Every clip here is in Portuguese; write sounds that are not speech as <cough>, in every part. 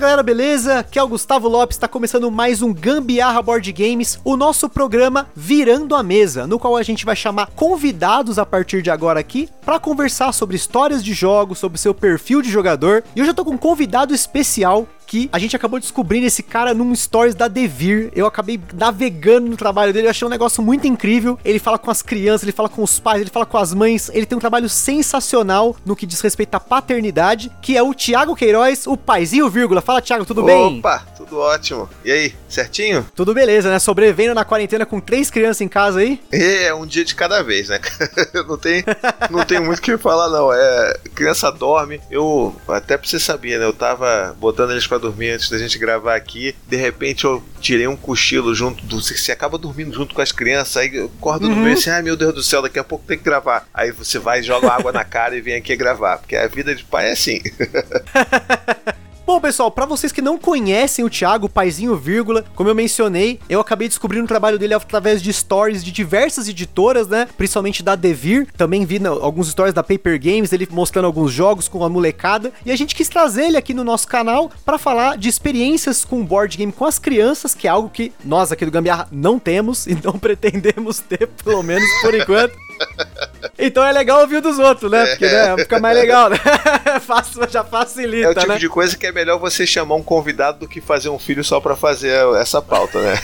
Galera, beleza? Aqui é o Gustavo Lopes, está começando mais um Gambiarra Board Games, o nosso programa Virando a Mesa, no qual a gente vai chamar convidados a partir de agora aqui para conversar sobre histórias de jogos, sobre seu perfil de jogador. E hoje eu tô com um convidado especial que a gente acabou descobrindo esse cara num stories da Devir. Eu acabei navegando no trabalho dele, eu achei um negócio muito incrível. Ele fala com as crianças, ele fala com os pais, ele fala com as mães. Ele tem um trabalho sensacional no que diz respeito à paternidade, que é o Thiago Queiroz, o paizinho vírgula. Fala, Thiago, tudo bem? Opa, tudo ótimo. E aí, certinho? Tudo beleza, né? Sobrevivendo na quarentena com três crianças em casa aí? É, um dia de cada vez, né? <laughs> não tem, não tem muito o que falar, não. É, criança dorme. Eu, até pra você saber, né? Eu tava botando eles pra dormir antes da gente gravar aqui. De repente eu tirei um cochilo junto do. Você acaba dormindo junto com as crianças, aí eu acordo no meio assim, ai meu Deus do céu, daqui a pouco tem que gravar. Aí você vai, joga água na cara e vem aqui gravar. Porque a vida de pai é assim. <laughs> Bom, pessoal, para vocês que não conhecem o Thiago, Paizinho Vírgula, como eu mencionei, eu acabei descobrindo o trabalho dele através de stories de diversas editoras, né? Principalmente da Devir. Também vi alguns stories da Paper Games, ele mostrando alguns jogos com a molecada. E a gente quis trazer ele aqui no nosso canal para falar de experiências com board game com as crianças, que é algo que nós aqui do Gambiarra não temos <laughs> e não pretendemos ter, pelo menos por enquanto. <laughs> Então é legal ouvir dos outros, né? Porque né, fica mais legal, né? <laughs> já facilita, É o tipo né? de coisa que é melhor você chamar um convidado do que fazer um filho só pra fazer essa pauta, né?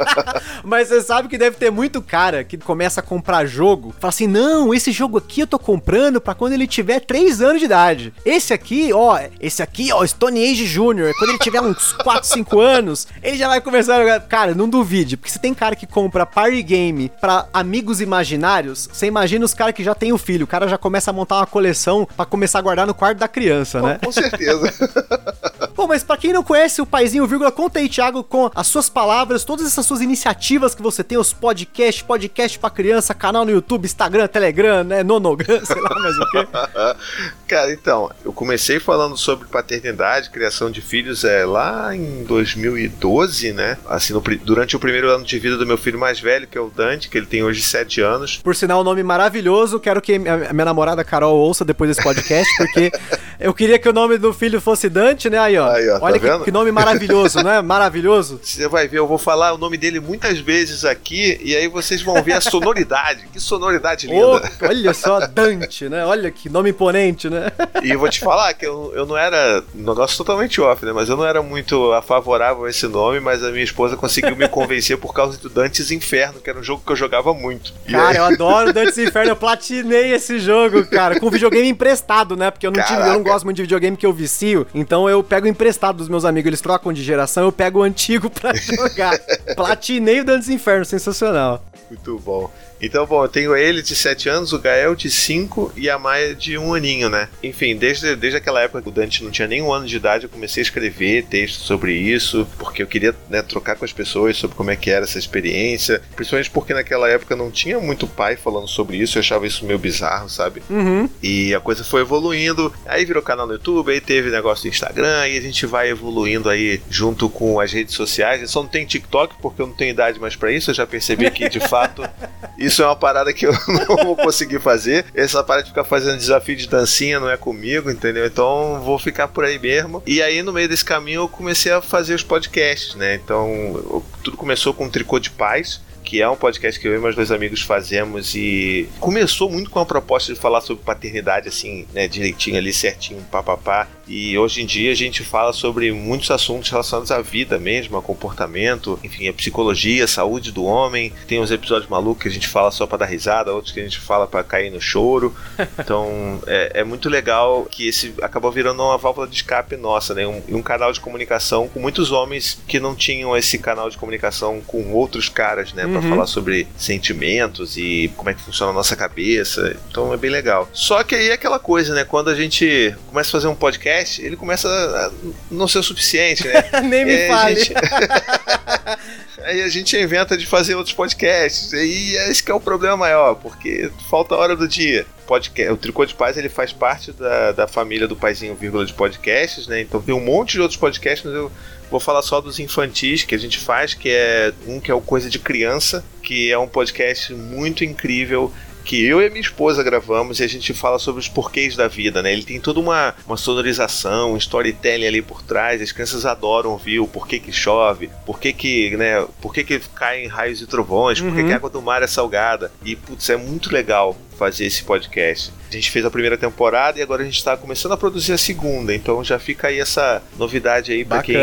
<laughs> Mas você sabe que deve ter muito cara que começa a comprar jogo, fala assim: não, esse jogo aqui eu tô comprando pra quando ele tiver 3 anos de idade. Esse aqui, ó, esse aqui, ó, Stone Age Jr., quando ele tiver uns 4, 5 anos, ele já vai começar a jogar. Cara, não duvide, porque se tem cara que compra party game pra amigos imaginários, você imagina os caras que já tem o filho, o cara já começa a montar uma coleção pra começar a guardar no quarto da criança, né? Com certeza. <laughs> Bom, mas pra quem não conhece o Paizinho Vírgula, conta aí, Thiago, com as suas palavras, todas essas suas iniciativas que você tem, os podcasts, podcast pra criança, canal no YouTube, Instagram, Telegram, né, Nonogram, <laughs> sei lá mais o quê. <laughs> Cara, então, eu comecei falando sobre paternidade, criação de filhos é lá em 2012, né? Assim, no, durante o primeiro ano de vida do meu filho mais velho, que é o Dante, que ele tem hoje 7 anos. Por sinal, um nome maravilhoso, quero que a minha namorada Carol ouça depois desse podcast, porque <laughs> eu queria que o nome do filho fosse Dante, né? Aí, ó. Aí, ó tá Olha que, vendo? que nome maravilhoso, né? <laughs> Maravilhoso. Você vai ver, eu vou falar o nome dele muitas vezes aqui e aí vocês vão ver a sonoridade. Que sonoridade linda. olha só, Dante, né? Olha que nome imponente, né? E eu vou te falar que eu, eu não era. Negócio totalmente off, né? Mas eu não era muito favorável a esse nome, mas a minha esposa conseguiu me convencer por causa do Dantes Inferno, que era um jogo que eu jogava muito. E Cara, aí- eu adoro Dantes Inferno, eu platinei esse jogo, cara, com videogame emprestado, né? Porque eu não, tive, eu não gosto muito de videogame que eu vicio, então eu pego emprestado dos meus amigos, eles trocam de geração, eu pego o antigo <laughs> pra jogar. platinei o Dantes Inferno, sensacional. Muito bom. Então, bom, eu tenho ele de 7 anos, o Gael de 5 e a Maia de um aninho, né? Enfim, desde, desde aquela época que o Dante não tinha nem um ano de idade, eu comecei a escrever textos sobre isso, porque eu queria né, trocar com as pessoas sobre como é que era essa experiência, principalmente porque naquela época não tinha muito pai falando sobre isso, eu achava isso meio bizarro, sabe? Uhum. E a coisa foi evoluindo, aí virou canal no YouTube, aí teve negócio do Instagram, e a gente vai evoluindo aí junto com as redes sociais. Eu só não tenho TikTok porque eu não tenho idade mais pra isso, eu já percebi que de <laughs> fato isso é uma parada que eu <laughs> não vou conseguir fazer. Essa parada de ficar fazendo desafio de dancinha não é comigo, entendeu? Então vou ficar por aí mesmo. E aí no meio desse caminho eu comecei a fazer os podcasts, né? Então eu- tudo começou com o Tricô de Paz que é um podcast que eu e meus dois amigos fazemos e começou muito com a proposta de falar sobre paternidade, assim, né, direitinho ali, certinho, papapá. E hoje em dia a gente fala sobre muitos assuntos relacionados à vida mesmo, a comportamento, enfim, a psicologia, a saúde do homem. Tem uns episódios malucos que a gente fala só pra dar risada, outros que a gente fala pra cair no choro. <laughs> Então é, é muito legal que esse acabou virando uma válvula de escape nossa, né? Um, um canal de comunicação com muitos homens que não tinham esse canal de comunicação com outros caras, né? Pra Uhum. falar sobre sentimentos e como é que funciona a nossa cabeça. Então é bem legal. Só que aí é aquela coisa, né? Quando a gente começa a fazer um podcast, ele começa a não ser o suficiente, né? <laughs> Nem me É, fale. gente- <laughs> Aí a gente inventa de fazer outros podcasts. E esse que é o problema maior, porque falta a hora do dia. Podcast, o Tricô de Paz ele faz parte da, da família do Paizinho Vírgula de podcasts, né? Então tem um monte de outros podcasts, mas eu vou falar só dos infantis que a gente faz, que é um que é o Coisa de Criança, que é um podcast muito incrível que eu e minha esposa gravamos e a gente fala sobre os porquês da vida, né? Ele tem toda uma, uma sonorização, um storytelling ali por trás. As crianças adoram ouvir o porquê que chove, porquê que, né, porquê que caem raios e trovões, uhum. porquê que a água do mar é salgada. E, putz, é muito legal fazer esse podcast. A gente fez a primeira temporada e agora a gente está começando a produzir a segunda, então já fica aí essa novidade aí para quem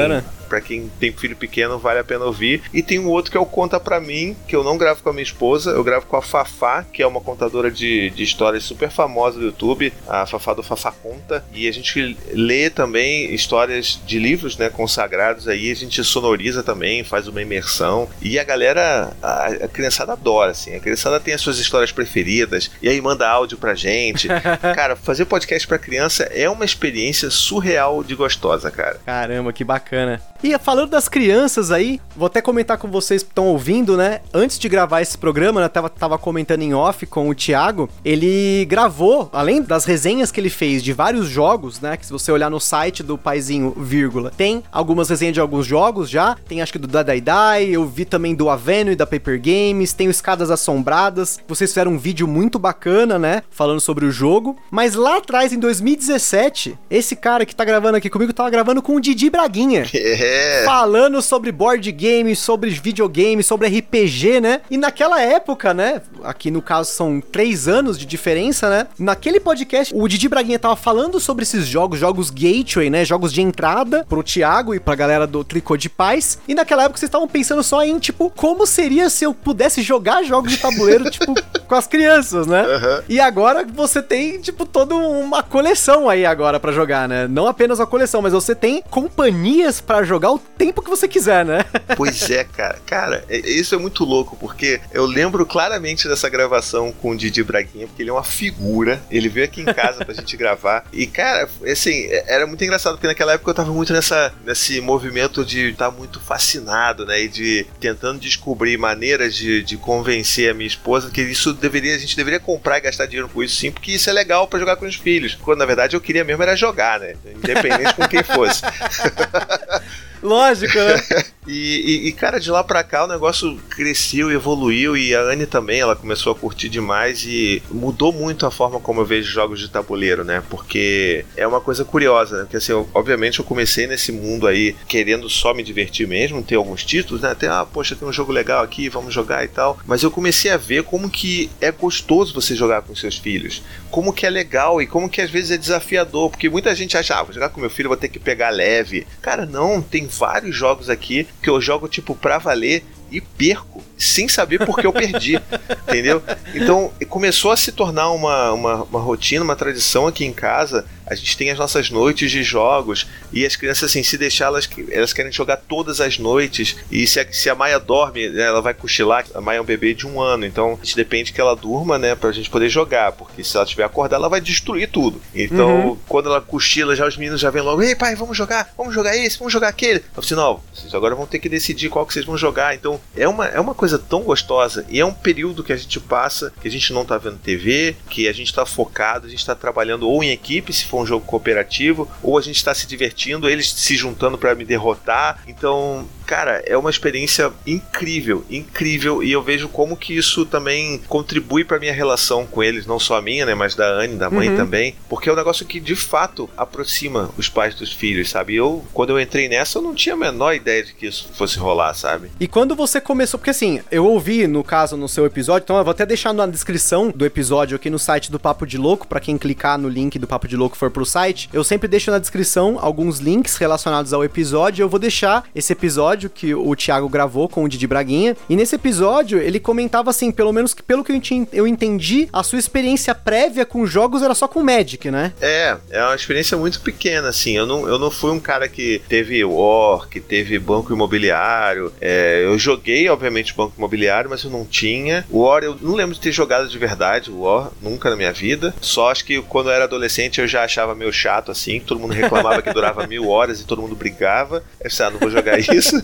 para quem tem filho pequeno, vale a pena ouvir. E tem um outro que é o Conta Pra Mim, que eu não gravo com a minha esposa, eu gravo com a Fafá, que é uma contadora de, de histórias super famosa do YouTube, a Fafá do Fafá Conta. E a gente lê também histórias de livros, né, consagrados aí, a gente sonoriza também, faz uma imersão. E a galera, a, a criançada adora, assim, a criançada tem as suas histórias preferidas, e aí manda áudio pra gente. <laughs> cara, fazer podcast pra criança é uma experiência surreal de gostosa, cara. Caramba, que bacana. E falando das crianças aí, vou até comentar com vocês que estão ouvindo, né? Antes de gravar esse programa, né, tava, tava comentando em off com o Thiago, ele gravou, além das resenhas que ele fez de vários jogos, né? Que se você olhar no site do Paizinho, vírgula, tem algumas resenhas de alguns jogos já, tem acho que do Dai Dai, eu vi também do Aveno e da Paper Games, tem o Escadas Assombradas, vocês fizeram um vídeo muito bacana, né? Falando sobre o jogo, mas lá atrás, em 2017, esse cara que tá gravando aqui comigo tava gravando com o Didi Braguinha. <laughs> É. Falando sobre board games, sobre videogames, sobre RPG, né? E naquela época, né? Aqui no caso são três anos de diferença, né? Naquele podcast, o Didi Braguinha tava falando sobre esses jogos, jogos gateway, né? Jogos de entrada pro Thiago e pra galera do Tricô de Paz. E naquela época vocês estavam pensando só em, tipo, como seria se eu pudesse jogar jogos de tabuleiro, <laughs> tipo, com as crianças, né? Uhum. E agora você tem, tipo, toda uma coleção aí agora para jogar, né? Não apenas uma coleção, mas você tem companhias para jogar o tempo que você quiser, né? <laughs> Pois é, cara. Cara, é, isso é muito louco, porque eu lembro claramente dessa gravação com o Didi Braguinha, porque ele é uma figura. Ele veio aqui em casa pra gente <laughs> gravar. E, cara, assim, é, era muito engraçado, porque naquela época eu tava muito nessa, nesse movimento de estar tá muito fascinado, né? E de tentando descobrir maneiras de, de convencer a minha esposa que isso deveria, a gente deveria comprar e gastar dinheiro com isso sim, porque isso é legal para jogar com os filhos. Quando na verdade eu queria mesmo era jogar, né? Independente com quem fosse. <laughs> Lógico, né? <laughs> e, e, e, cara, de lá pra cá o negócio cresceu, evoluiu e a Anne também, ela começou a curtir demais e mudou muito a forma como eu vejo jogos de tabuleiro, né? Porque é uma coisa curiosa, né? Porque assim, eu, obviamente eu comecei nesse mundo aí querendo só me divertir mesmo, ter alguns títulos, né? Até, ah, poxa, tem um jogo legal aqui, vamos jogar e tal. Mas eu comecei a ver como que é gostoso você jogar com seus filhos. Como que é legal e como que às vezes é desafiador. Porque muita gente acha, ah, vou jogar com meu filho, vou ter que pegar leve. Cara, não, tem vários jogos aqui que eu jogo tipo pra valer e perco sem saber por que eu perdi, <laughs> entendeu? Então começou a se tornar uma, uma, uma, rotina, uma tradição aqui em casa. A gente tem as nossas noites de jogos e as crianças, assim, se deixar, elas, elas querem jogar todas as noites. E se a, se a Maia dorme, né, ela vai cochilar. A Maia é um bebê de um ano, então a gente depende que ela durma, né, pra gente poder jogar, porque se ela estiver acordada, ela vai destruir tudo. Então, uhum. quando ela cochila, já os meninos já vêm logo: Ei, pai, vamos jogar, vamos jogar esse, vamos jogar aquele. Eu falei assim: não, vocês agora vão ter que decidir qual que vocês vão jogar. Então, é uma, é uma coisa tão gostosa e é um período que a gente passa que a gente não tá vendo TV, que a gente tá focado, a gente tá trabalhando ou em equipe, se for um jogo cooperativo, ou a gente tá se divertindo, eles se juntando para me derrotar. Então, cara, é uma experiência incrível, incrível, e eu vejo como que isso também contribui para minha relação com eles, não só a minha, né, mas da Anne, da mãe uhum. também, porque é um negócio que de fato aproxima os pais dos filhos, sabe? Eu, quando eu entrei nessa, eu não tinha a menor ideia de que isso fosse rolar, sabe? E quando você começou, porque assim, eu ouvi no caso no seu episódio, então eu vou até deixar na descrição do episódio aqui no site do Papo de Louco, para quem clicar no link do Papo de Louco for pro site, eu sempre deixo na descrição alguns links relacionados ao episódio, eu vou deixar esse episódio que o Thiago gravou com o Didi Braguinha. E nesse episódio, ele comentava assim, pelo menos que pelo que eu entendi, a sua experiência prévia com jogos era só com Magic, né? É, é uma experiência muito pequena, assim. Eu não, eu não fui um cara que teve War, que teve banco imobiliário. É, eu joguei, obviamente, banco imobiliário, mas eu não tinha. War, eu não lembro de ter jogado de verdade War, nunca na minha vida. Só acho que quando eu era adolescente eu já achava meio chato assim, todo mundo reclamava que durava mil horas e todo mundo brigava. Eu disse, ah, não vou jogar isso.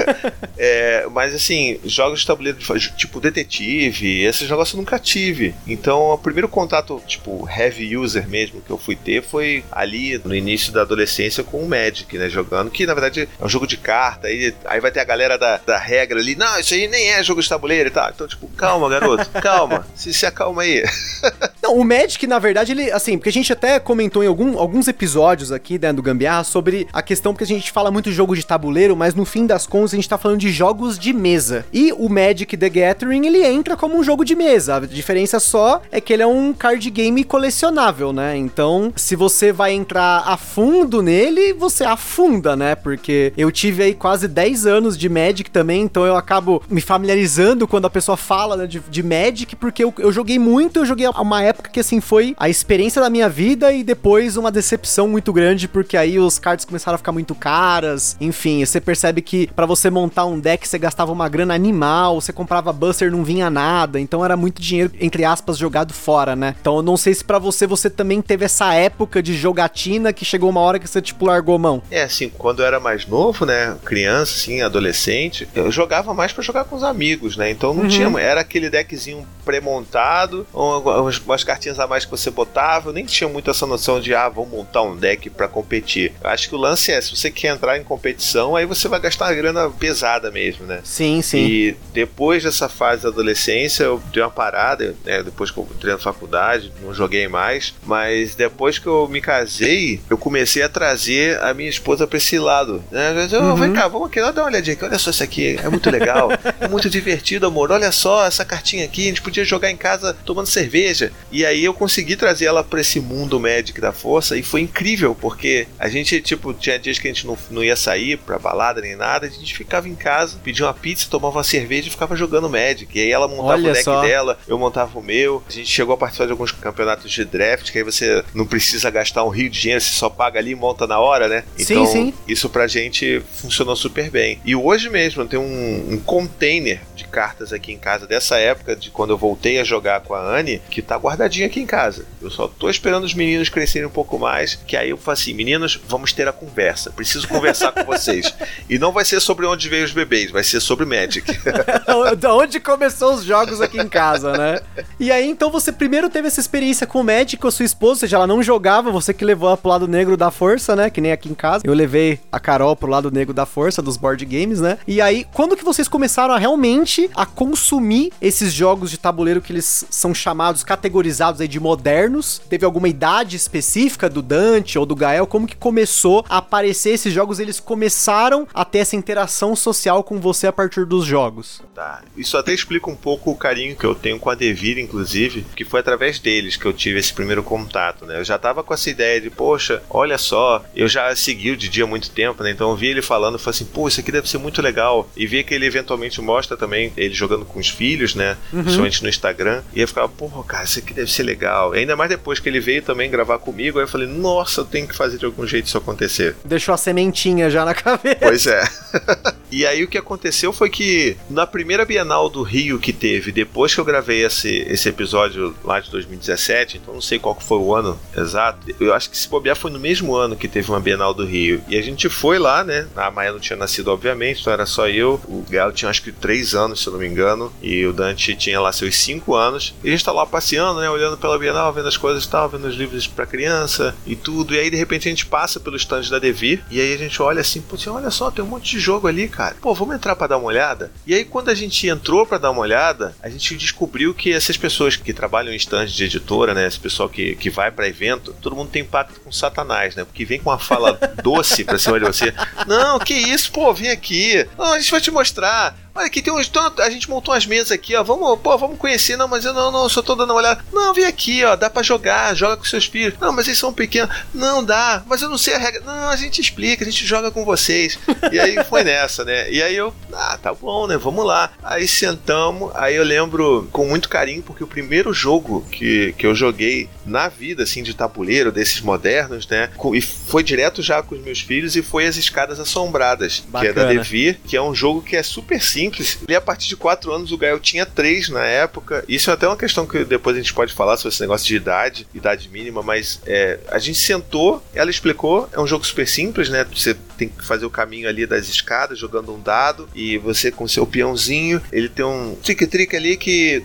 <laughs> é, mas assim, jogos de tabuleiro tipo detetive, esses negócios eu nunca tive. Então, o primeiro contato, tipo, heavy user mesmo que eu fui ter foi ali no início da adolescência com o Magic, né? Jogando, que na verdade é um jogo de carta, aí, aí vai ter a galera da, da regra ali, não, isso aí nem é jogo de tabuleiro e tal. Então, tipo, calma, garoto, calma, se, se acalma aí. <laughs> não, o Magic, na verdade, ele, assim, porque a gente até comentou em algum, alguns episódios aqui, né, do Gambiarra, sobre a questão, porque a gente fala muito jogo de tabuleiro, mas no fim das contas a gente tá falando de jogos de mesa. E o Magic The Gathering, ele entra como um jogo de mesa. A diferença só é que ele é um card game colecionável, né? Então, se você vai entrar a fundo nele, você afunda, né? Porque eu tive aí quase 10 anos de Magic também, então eu acabo me familiarizando quando a pessoa fala né, de, de Magic, porque eu, eu joguei muito, eu joguei uma época que assim foi a experiência da minha vida e depois uma decepção muito grande, porque aí os cards começaram a ficar muito caras. Enfim, você percebe que para você montar um deck você gastava uma grana animal, você comprava Buster não vinha nada, então era muito dinheiro, entre aspas, jogado fora, né? Então eu não sei se para você você também teve essa época de jogatina que chegou uma hora que você, tipo, largou mão. É, assim, quando eu era mais novo, né, criança, assim, adolescente, eu jogava mais para jogar com os amigos, né? Então não uhum. tinha, era aquele deckzinho pré-montado, umas, umas cartinhas a mais que você botava, eu nem tinha muito essa noção de, ah, vou montar um deck para competir. Eu acho que o lance é, se você quer entrar em competição, aí você vai gastar uma grana pesada mesmo, né? Sim, sim. E depois dessa fase da adolescência, eu dei uma parada, né, depois que eu entrei na faculdade, não joguei mais, mas depois que eu me casei, eu comecei a trazer a minha esposa pra esse lado. Né? Eu, uhum. Vem cá, vamos aqui, dar uma olhadinha aqui, olha só isso aqui, é muito legal, é muito <laughs> divertido, amor, olha só essa cartinha aqui, a gente podia jogar em casa tomando cerveja. E aí eu consegui trazer ela pra esse mundo Magic da força e foi incrível, porque a gente, tipo, tinha dias que a gente não, não ia sair pra balada nem nada, a gente ficava em casa, pedia uma pizza, tomava uma cerveja e ficava jogando Magic. E aí ela montava olha o deck só. dela, eu montava o meu. A gente chegou a participar de alguns campeonatos de draft, que aí você não precisa gastar um rio de dinheiro, você só paga ali e monta na hora, né? Então, sim, sim. isso pra gente funcionou super bem. E hoje mesmo tem um, um container de cartas aqui em casa dessa época, de quando eu voltei a jogar com a Anne, que tá guardadinho aqui em casa. Eu só tô esperando os meninos crescerem um pouco mais, que aí eu falo assim, meninos, vamos ter a conversa. Preciso conversar com vocês. <laughs> E não vai ser sobre onde veio os bebês, vai ser sobre Magic. <laughs> da onde começou os jogos aqui em casa, né? E aí, então, você primeiro teve essa experiência com o Magic com a sua esposa, ou seja, ela não jogava, você que levou ela pro lado negro da força, né? Que nem aqui em casa. Eu levei a Carol pro lado negro da força, dos board games, né? E aí, quando que vocês começaram a realmente a consumir esses jogos de tabuleiro que eles são chamados, categorizados aí de modernos? Teve alguma idade específica do Dante ou do Gael? Como que começou a aparecer esses jogos? Eles começaram a ter essa interação social com você a partir dos jogos? Tá. Isso até explica um pouco o carinho que eu tenho com a Devir, inclusive, que foi através deles que eu tive esse primeiro contato, né? Eu já tava com essa ideia de, poxa, olha só, eu já segui o Didi há muito tempo, né? Então eu vi ele falando, falei assim, pô, isso aqui deve ser muito legal. E vi que ele eventualmente mostra também ele jogando com os filhos, né? Uhum. Principalmente no Instagram. E eu ficava, porra, cara, isso aqui deve ser legal. E ainda mais depois que ele veio também gravar comigo, aí eu falei, nossa, eu tenho que fazer de algum jeito isso acontecer. Deixou a sementinha já na <laughs> cabeça. Pois é. <laughs> e aí o que aconteceu foi que na primeira Bienal do Rio que teve, depois que eu gravei esse, esse episódio lá de 2017, então não sei qual foi o ano exato. Eu acho que se bobear foi no mesmo ano que teve uma Bienal do Rio. E a gente foi lá, né? A Maia não tinha nascido, obviamente, então era só eu. O Galo tinha acho que 3 anos, se eu não me engano. E o Dante tinha lá seus 5 anos. E a gente tá lá passeando, né? Olhando pela Bienal, vendo as coisas e tal, vendo os livros pra criança e tudo. E aí, de repente, a gente passa pelo stand da Devir. E aí a gente olha assim, pô, olha só, tem um monte de jogo ali, cara. Pô, vamos entrar pra dar uma olhada? E aí, quando a gente entrou pra dar uma olhada, a gente descobriu que essas pessoas que trabalham em stand de editora, né? Esse pessoal que, que vai pra evento, todo mundo tem pacto com Satanás, né? Porque vem com uma fala <laughs> doce pra cima de você. Não, que isso, pô, vem aqui. Não, a gente vai te mostrar. Olha, aqui tem uns. A gente montou umas mesas aqui, ó. Vamos, pô, vamos conhecer. Não, mas eu não, não, só tô dando uma olhada. Não, vem aqui, ó. Dá pra jogar, joga com seus filhos. Não, mas eles são pequenos. Não, dá, mas eu não sei a regra. Não, a gente explica, a gente joga com vocês. E aí foi <laughs> nessa, né? E aí eu, ah, tá bom, né? Vamos lá. Aí sentamos, aí eu lembro com muito carinho, porque o primeiro jogo que, que eu joguei na vida, assim, de tabuleiro, desses modernos, né? E foi direto já com os meus filhos e foi As Escadas Assombradas, Bacana. que é da Devir, que é um jogo que é super simples simples. E a partir de 4 anos o Gael tinha 3 na época. Isso é até uma questão que depois a gente pode falar sobre esse negócio de idade, idade mínima, mas é, a gente sentou, ela explicou, é um jogo super simples, né? Você tem que fazer o caminho ali das escadas, jogando um dado, e você com seu peãozinho, ele tem um trick-trick ali que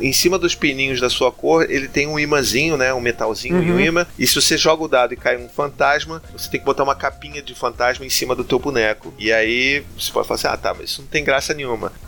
em cima dos pininhos da sua cor, ele tem um imãzinho, né? Um metalzinho uhum. e um imã. E se você joga o dado e cai um fantasma, você tem que botar uma capinha de fantasma em cima do teu boneco. E aí você pode falar assim: ah, tá, mas isso não tem graça nenhuma.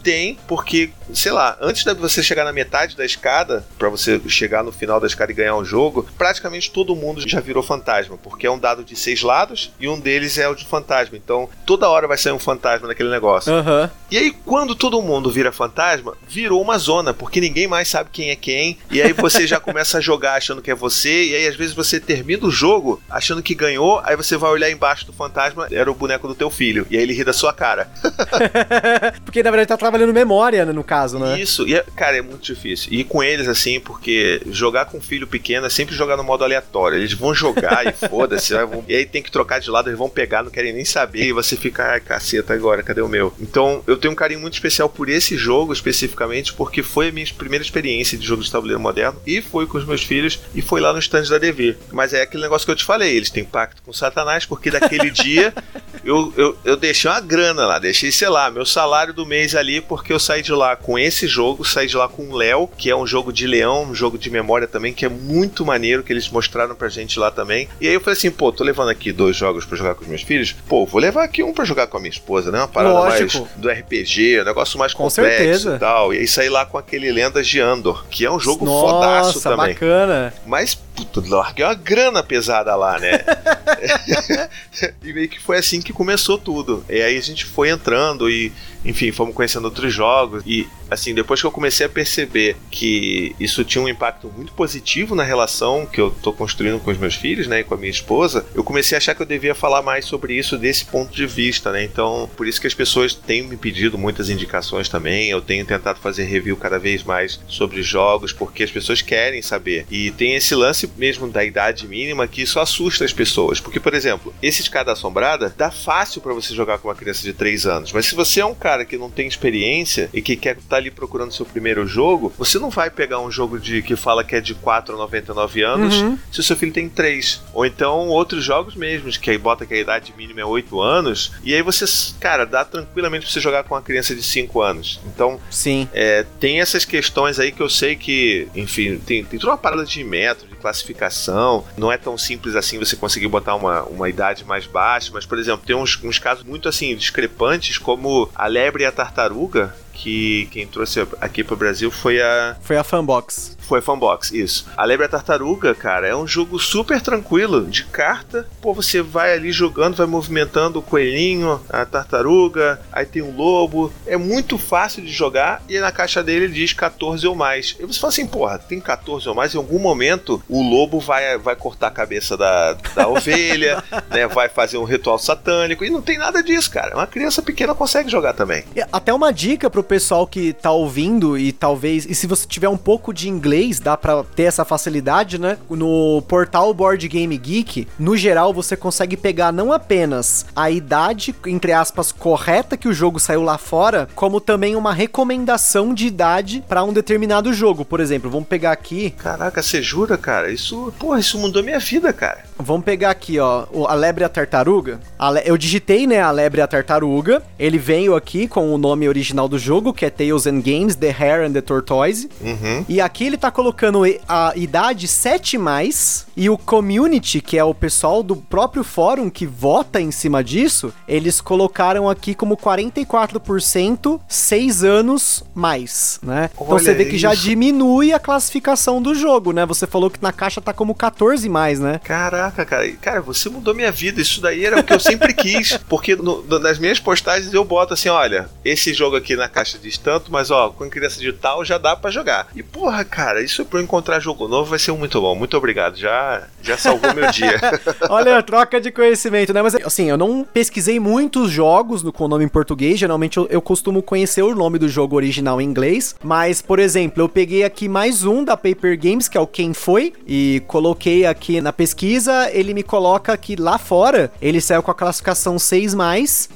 Tem, porque, sei lá, antes de você chegar na metade da escada, para você chegar no final da escada e ganhar um jogo, praticamente todo mundo já virou fantasma, porque é um dado de seis lados e um deles é o de fantasma. Então toda hora vai sair um fantasma naquele negócio. Uhum. E aí, quando todo mundo vira fantasma, virou uma zona, porque ninguém mais sabe quem é quem. E aí você já <laughs> começa a jogar achando que é você, e aí às vezes você termina o jogo achando que ganhou, aí você vai olhar embaixo do fantasma, era o boneco do teu filho. E aí ele ri da sua cara. <laughs> <laughs> porque na verdade tá trabalhando memória, né, no caso, né? Isso, e é, cara, é muito difícil. E com eles, assim, porque jogar com filho pequeno é sempre jogar no modo aleatório. Eles vão jogar e <laughs> foda-se, e aí tem que trocar de lado, eles vão pegar, não querem nem saber, e você fica, ai, caceta, agora, cadê o meu? Então, eu tenho um carinho muito especial por esse jogo especificamente, porque foi a minha primeira experiência de jogo de tabuleiro moderno, e foi com os meus filhos, e foi lá no stand da DV. Mas é aquele negócio que eu te falei, eles têm pacto com Satanás, porque daquele <laughs> dia eu, eu, eu deixei uma grana lá, deixei, sei lá, meu salário do mês ali, porque eu saí de lá com esse jogo, saí de lá com o Léo, que é um jogo de leão, um jogo de memória também, que é muito maneiro, que eles mostraram pra gente lá também. E aí eu falei assim, pô, tô levando aqui dois jogos para jogar com os meus filhos, pô, vou levar aqui um para jogar com a minha esposa, né? Uma parada Lógico. mais do RPG, um negócio mais com complexo certeza. e tal. E aí saí lá com aquele Lendas de Andor, que é um jogo Nossa, fodaço também. bacana. Mas, puta, larguei uma grana pesada lá, né? <laughs> <laughs> e meio que foi assim que começou tudo. E aí a gente foi entrando e enfim, fomos conhecendo outros jogos e assim, depois que eu comecei a perceber que isso tinha um impacto muito positivo na relação que eu tô construindo com os meus filhos, né, e com a minha esposa, eu comecei a achar que eu devia falar mais sobre isso desse ponto de vista, né? Então, por isso que as pessoas têm me pedido muitas indicações também. Eu tenho tentado fazer review cada vez mais sobre jogos, porque as pessoas querem saber. E tem esse lance mesmo da idade mínima que isso assusta as pessoas, porque por exemplo, esse escada assombrada dá fácil para você jogar com uma criança de 3 anos, mas se você é um cara que não tem experiência e que quer estar tá ali procurando seu primeiro jogo, você não vai pegar um jogo de que fala que é de 4 a 99 anos uhum. se o seu filho tem 3. Ou então outros jogos mesmo, que aí bota que a idade mínima é 8 anos, e aí você, cara, dá tranquilamente pra você jogar com uma criança de 5 anos. Então, Sim. É, tem essas questões aí que eu sei que, enfim, tem, tem toda uma parada de método, de classificação, não é tão simples assim você conseguir botar uma, uma idade mais baixa, mas, por exemplo, tem uns, uns casos muito assim discrepantes, como a lebre e a tartaruga, que quem trouxe aqui pro Brasil foi a. Foi a Fanbox. Foi a Fanbox, isso. A Lebre a Tartaruga, cara, é um jogo super tranquilo, de carta. Pô, você vai ali jogando, vai movimentando o coelhinho, a tartaruga, aí tem um lobo. É muito fácil de jogar e na caixa dele diz 14 ou mais. E você fala assim, porra, tem 14 ou mais, em algum momento o lobo vai, vai cortar a cabeça da, da ovelha, <laughs> né? Vai fazer um ritual satânico. E não tem nada disso, cara. Uma criança pequena consegue jogar também. E até uma dica pro pessoal que tá ouvindo e talvez. E se você tiver um pouco de inglês, dá pra ter essa facilidade, né? No portal Board Game Geek, no geral, você consegue pegar não apenas a idade, entre aspas, correta que o jogo saiu lá fora, como também uma recomendação de idade para um determinado jogo. Por exemplo, vamos pegar aqui. Caraca, você jura, cara? Isso, porra, isso mudou minha vida, cara. Vamos pegar aqui, ó, a lebre e a tartaruga. Eu digitei, né, a lebre e a tartaruga. Ele veio aqui com o nome original do jogo jogo, que é Tales and Games, The Hare and the Tortoise. Uhum. E aqui ele tá colocando a idade 7 mais e o community, que é o pessoal do próprio fórum que vota em cima disso, eles colocaram aqui como 44% 6 anos mais, né? Olha então você vê que isso. já diminui a classificação do jogo, né? Você falou que na caixa tá como 14 mais, né? Caraca, cara. Cara, você mudou minha vida. Isso daí era o que eu sempre quis. Porque no, nas minhas postagens eu boto assim: olha, esse jogo aqui na caixa diz tanto, mas ó, com criança de tal já dá para jogar. E porra, cara, isso pra eu encontrar jogo novo vai ser muito bom. Muito obrigado. Já, já salvou meu dia. <laughs> Olha, troca de conhecimento, né? Mas assim, eu não pesquisei muitos jogos no, com nome em português. Geralmente eu, eu costumo conhecer o nome do jogo original em inglês. Mas, por exemplo, eu peguei aqui mais um da Paper Games, que é o Quem Foi, e coloquei aqui na pesquisa. Ele me coloca que lá fora ele saiu com a classificação 6,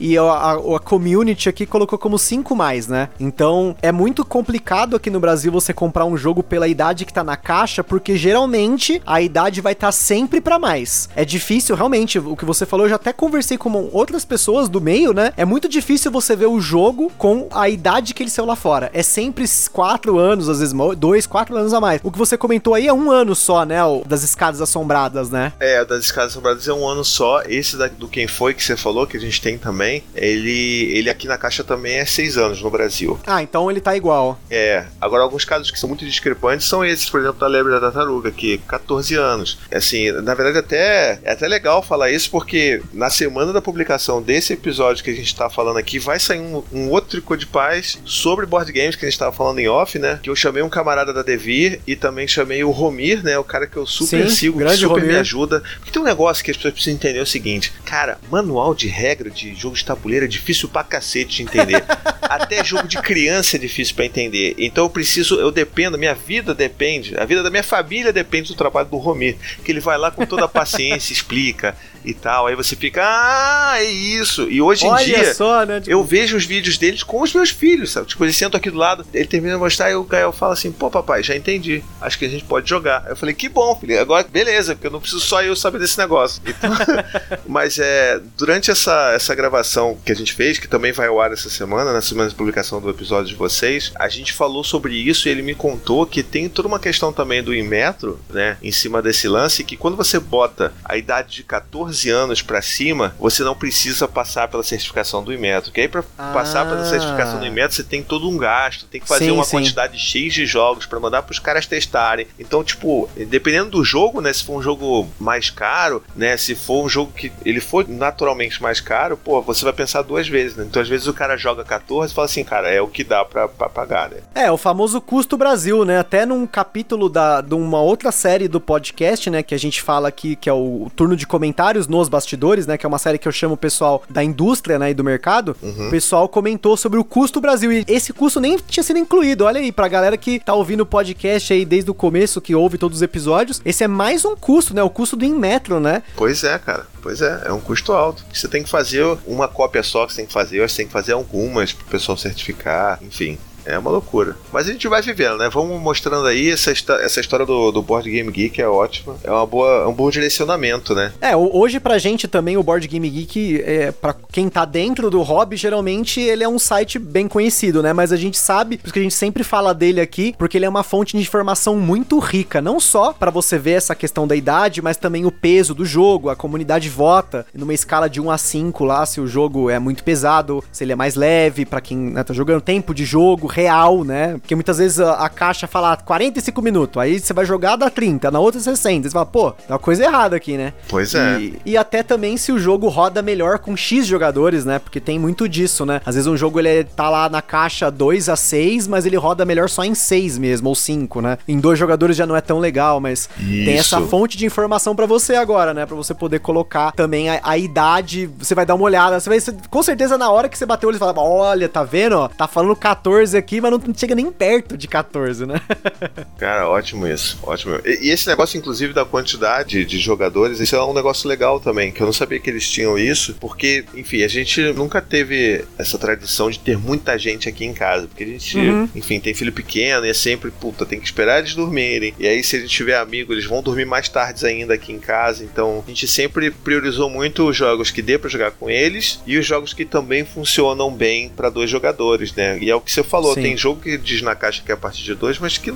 e a, a, a community aqui colocou como 5, né? Né? Então é muito complicado aqui no Brasil você comprar um jogo pela idade que tá na caixa, porque geralmente a idade vai estar tá sempre para mais. É difícil, realmente, o que você falou, eu já até conversei com outras pessoas do meio, né? É muito difícil você ver o jogo com a idade que ele saiu lá fora. É sempre quatro anos, às vezes dois, quatro anos a mais. O que você comentou aí é um ano só, né? Das escadas assombradas, né? É, das escadas assombradas é um ano só. Esse da, do Quem Foi que você falou, que a gente tem também, ele, ele aqui na caixa também é seis anos no Brasil. Ah, então ele tá igual. É. Agora, alguns casos que são muito discrepantes são esses, por exemplo, da lebre da tartaruga, que 14 anos. Assim, na verdade, até é até legal falar isso, porque na semana da publicação desse episódio que a gente tá falando aqui, vai sair um, um outro tricô de paz sobre board games que a gente tava falando em off, né? Que eu chamei um camarada da Devir e também chamei o Romir, né? O cara que eu super Sim, sigo, que super Romir. me ajuda. Porque tem um negócio que as pessoas precisam entender é o seguinte: cara, manual de regra de jogo de tabuleiro é difícil pra cacete de entender. <laughs> Até jogo de criança é difícil para entender. Então eu preciso, eu dependo, minha vida depende, a vida da minha família depende do trabalho do Romir, que ele vai lá com toda a paciência, <laughs> explica, e tal. Aí você fica, ah, é isso. E hoje Olha em dia, só, né? tipo... eu vejo os vídeos deles com os meus filhos, sabe? Tipo, eles sentam aqui do lado, ele termina de mostrar e o Gael fala assim: pô, papai, já entendi. Acho que a gente pode jogar. Eu falei: que bom, filho. Agora, beleza, porque eu não preciso só eu saber desse negócio. Então, <laughs> mas é, durante essa, essa gravação que a gente fez, que também vai ao ar essa semana, na semana de publicação do episódio de vocês, a gente falou sobre isso e ele me contou que tem toda uma questão também do Inmetro, né, em cima desse lance, que quando você bota a idade de 14 14 anos para cima, você não precisa passar pela certificação do Inmetro. Que aí para ah. passar pela certificação do Inmetro, você tem todo um gasto, tem que fazer sim, uma sim. quantidade X de jogos para mandar para os caras testarem. Então, tipo, dependendo do jogo, né, se for um jogo mais caro, né, se for um jogo que ele for naturalmente mais caro, pô, você vai pensar duas vezes, né? Então, às vezes o cara joga 14 e fala assim, cara, é o que dá para pagar, né? É, o famoso custo Brasil, né? Até num capítulo da, de uma outra série do podcast, né, que a gente fala aqui, que é o turno de comentários nos Bastidores, né? Que é uma série que eu chamo o pessoal da indústria, né? E do mercado. Uhum. O pessoal comentou sobre o custo Brasil. E esse custo nem tinha sido incluído. Olha aí, pra galera que tá ouvindo o podcast aí desde o começo, que ouve todos os episódios. Esse é mais um custo, né? O custo do Inmetro, né? Pois é, cara. Pois é, é um custo alto. Você tem que fazer uma cópia só que você tem que fazer, você tem que fazer algumas pro pessoal certificar, enfim. É uma loucura. Mas a gente vai vivendo, né? Vamos mostrando aí essa, essa história do, do Board Game Geek, é ótima. É uma boa, é um bom direcionamento, né? É, hoje pra gente também o Board Game Geek, é, pra quem tá dentro do hobby, geralmente ele é um site bem conhecido, né? Mas a gente sabe, porque a gente sempre fala dele aqui, porque ele é uma fonte de informação muito rica, não só para você ver essa questão da idade, mas também o peso do jogo, a comunidade vota numa escala de 1 a 5 lá, se o jogo é muito pesado, se ele é mais leve, para quem né, tá jogando, tempo de jogo, real, né? Porque muitas vezes a, a, caixa fala 45 minutos, aí você vai jogar dá 30, na outra 60. Você fala, pô, tá uma coisa errada aqui, né? Pois é. E, até também se o jogo roda melhor com X jogadores, né? Porque tem muito disso, né? Às vezes um jogo ele tá lá na caixa 2 a 6, mas ele roda melhor só em 6 mesmo, ou 5, né? Em dois jogadores já não é tão legal, mas Isso. tem essa fonte de informação para você agora, né? Para você poder colocar também a, a, idade, você vai dar uma olhada, você vai com certeza na hora que você bater o olho, você fala, olha, tá vendo, ó, tá falando 14 aqui aqui, mas não chega nem perto de 14, né? <laughs> Cara, ótimo isso. Ótimo. E, e, esse negócio, inclusive, da quantidade de jogadores, isso é um negócio legal também, que eu não sabia que eles tinham isso, porque, enfim, a gente nunca teve essa tradição de ter muita gente aqui em casa, porque a gente, uhum. enfim, tem filho pequeno e é sempre, puta, tem que esperar eles dormirem. E aí, se a gente tiver amigo, eles vão dormir mais tarde ainda aqui em casa. Então, a gente sempre priorizou muito os jogos que dê para jogar com eles e os jogos que também funcionam bem para dois jogadores, né? E é o que você falou, Sim. tem jogo que diz na caixa que é a partir de dois, mas que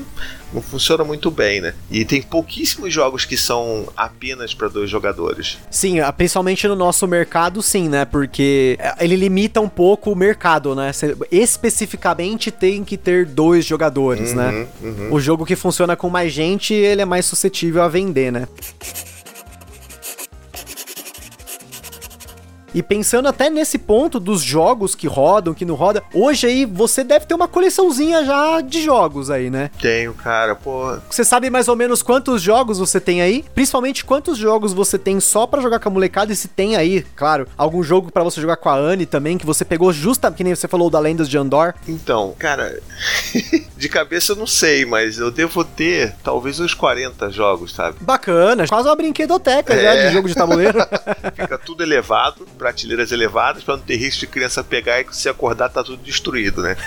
não funciona muito bem, né? E tem pouquíssimos jogos que são apenas para dois jogadores. Sim, principalmente no nosso mercado, sim, né? Porque ele limita um pouco o mercado, né? especificamente tem que ter dois jogadores, né? uhum, né? Uhum. O jogo que funciona com mais gente, ele é mais suscetível a vender, né? E pensando até nesse ponto dos jogos que rodam, que não rodam, hoje aí você deve ter uma coleçãozinha já de jogos aí, né? Tenho, cara, pô. Você sabe mais ou menos quantos jogos você tem aí? Principalmente quantos jogos você tem só para jogar com a molecada e se tem aí, claro, algum jogo para você jogar com a Anne também, que você pegou justa, que nem você falou da Lendas de Andor? Então, cara, <laughs> de cabeça eu não sei, mas eu devo ter talvez uns 40 jogos, sabe? Bacana, quase uma brinquedoteca é. já de jogo de tabuleiro. <laughs> Fica tudo elevado, prateleiras elevadas, pra não ter risco de criança pegar e se acordar tá tudo destruído, né? <laughs>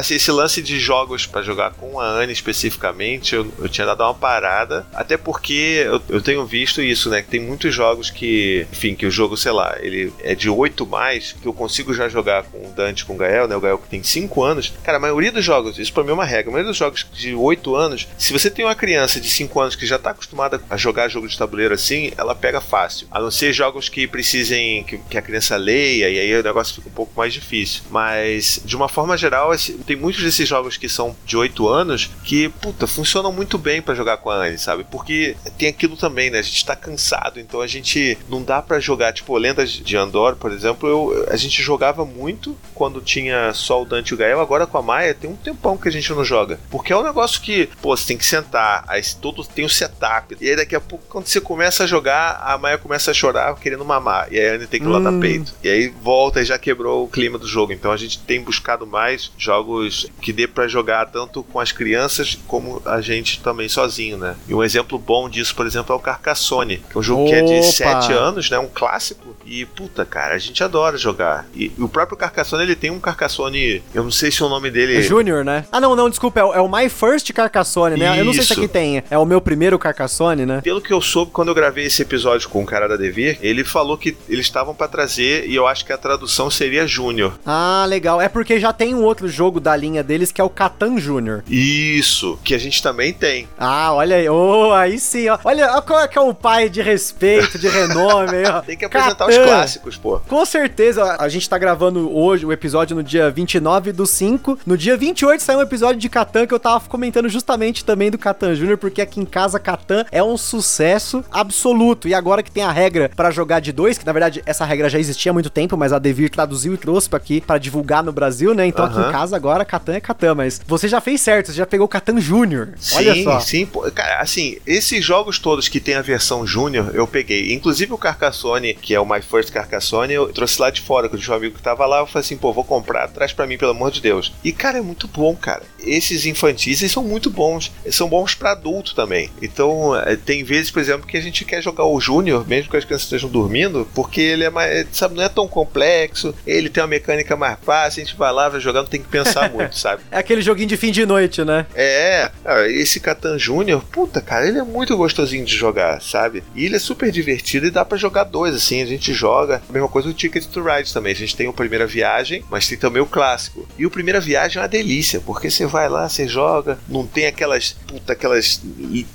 assim, esse lance de jogos para jogar com a Anne especificamente, eu, eu, tinha dado uma parada, até porque eu, eu, tenho visto isso, né? Que tem muitos jogos que, enfim, que o jogo, sei lá, ele é de 8 mais, que eu consigo já jogar com o Dante, com o Gael, né? O Gael que tem 5 anos. Cara, a maioria dos jogos, isso pra mim é uma regra, a maioria dos jogos de 8 anos, se você tem uma criança de 5 anos que já tá acostumada a jogar jogo de tabuleiro assim, ela pega fácil. A não ser jogos que precisem que, que a criança leia, e aí o negócio fica um pouco mais difícil. Mas, de uma forma geral, esse, tem muitos desses jogos que são de 8 anos que, puta, funcionam muito bem para jogar com a Anne, sabe? Porque tem aquilo também, né? A gente tá cansado, então a gente não dá para jogar, tipo, Lendas de Andor, por exemplo, eu, a gente jogava muito quando tinha só o Dante e o Gael, agora com a Maia tem um tempão que a gente não joga. Porque é um negócio que, pô, você tem que sentar, aí todo tem o setup, e aí daqui a pouco, quando você começa a jogar, a Maia começa a chorar querendo mamar, e aí a Anne tem que ir lá hum. dar peito. E aí volta e já quebrou o clima do jogo. Então a gente tem buscado mais jogos jogos que dê para jogar tanto com as crianças como a gente também sozinho, né? E um exemplo bom disso, por exemplo, é o Carcassonne, que é um jogo Opa. que é de 7 anos, né? Um clássico. E puta, cara, a gente adora jogar. E, e o próprio Carcassonne, ele tem um Carcassonne, eu não sei se o nome dele é Júnior, né? Ah, não, não, desculpa, é o, é o My First Carcassonne, né? Isso. Eu não sei se aqui tem. É o meu primeiro Carcassonne, né? Pelo que eu soube quando eu gravei esse episódio com o cara da Devir, ele falou que eles estavam para trazer e eu acho que a tradução seria Júnior. Ah, legal. É porque já tem um outro jogo da linha deles que é o Catan Júnior. Isso, que a gente também tem. Ah, olha aí. Oh, aí sim, ó. Olha qual é que é o pai de respeito, de renome aí, ó. <laughs> Tem que apresentar Catan. os clássicos, pô. Com certeza. A gente tá gravando hoje o episódio no dia 29 do 5. No dia 28 saiu um episódio de Catan que eu tava comentando justamente também do Catan Júnior, porque aqui em casa Catan é um sucesso absoluto. E agora que tem a regra para jogar de dois, que na verdade essa regra já existia há muito tempo, mas a Devir traduziu e trouxe para aqui para divulgar no Brasil, né? Então aqui em casa agora Catan é Catan, mas você já fez certo, você já pegou Catan Júnior. Olha só. Sim, sim. Cara, assim, esses jogos todos que tem a versão Júnior, eu peguei. Inclusive o Carcassonne, que é o My First Carcassonne, eu trouxe lá de fora, que o um amigo que tava lá, eu falei assim, pô, vou comprar, traz para mim, pelo amor de Deus. E, cara, é muito bom, cara. Esses infantis, eles são muito bons. Eles são bons para adulto também. Então, é, tem vezes, por exemplo, que a gente quer jogar o Júnior, mesmo que as crianças estejam dormindo, porque ele é mais, sabe, não é tão complexo, ele tem uma mecânica mais fácil, a gente vai lá, vai jogar, não tem que pensar <laughs> muito, sabe? É aquele joguinho de fim de noite, né? É, esse Catan Júnior, puta, cara, ele é muito gostosinho de jogar, sabe? E ele é super divertido e dá para jogar dois, assim, a gente joga. A mesma coisa o Ticket to Ride também. A gente tem o Primeira Viagem, mas tem também o clássico. E o Primeira Viagem é uma delícia, porque você vai lá, você joga, não tem aquelas, puta, aquelas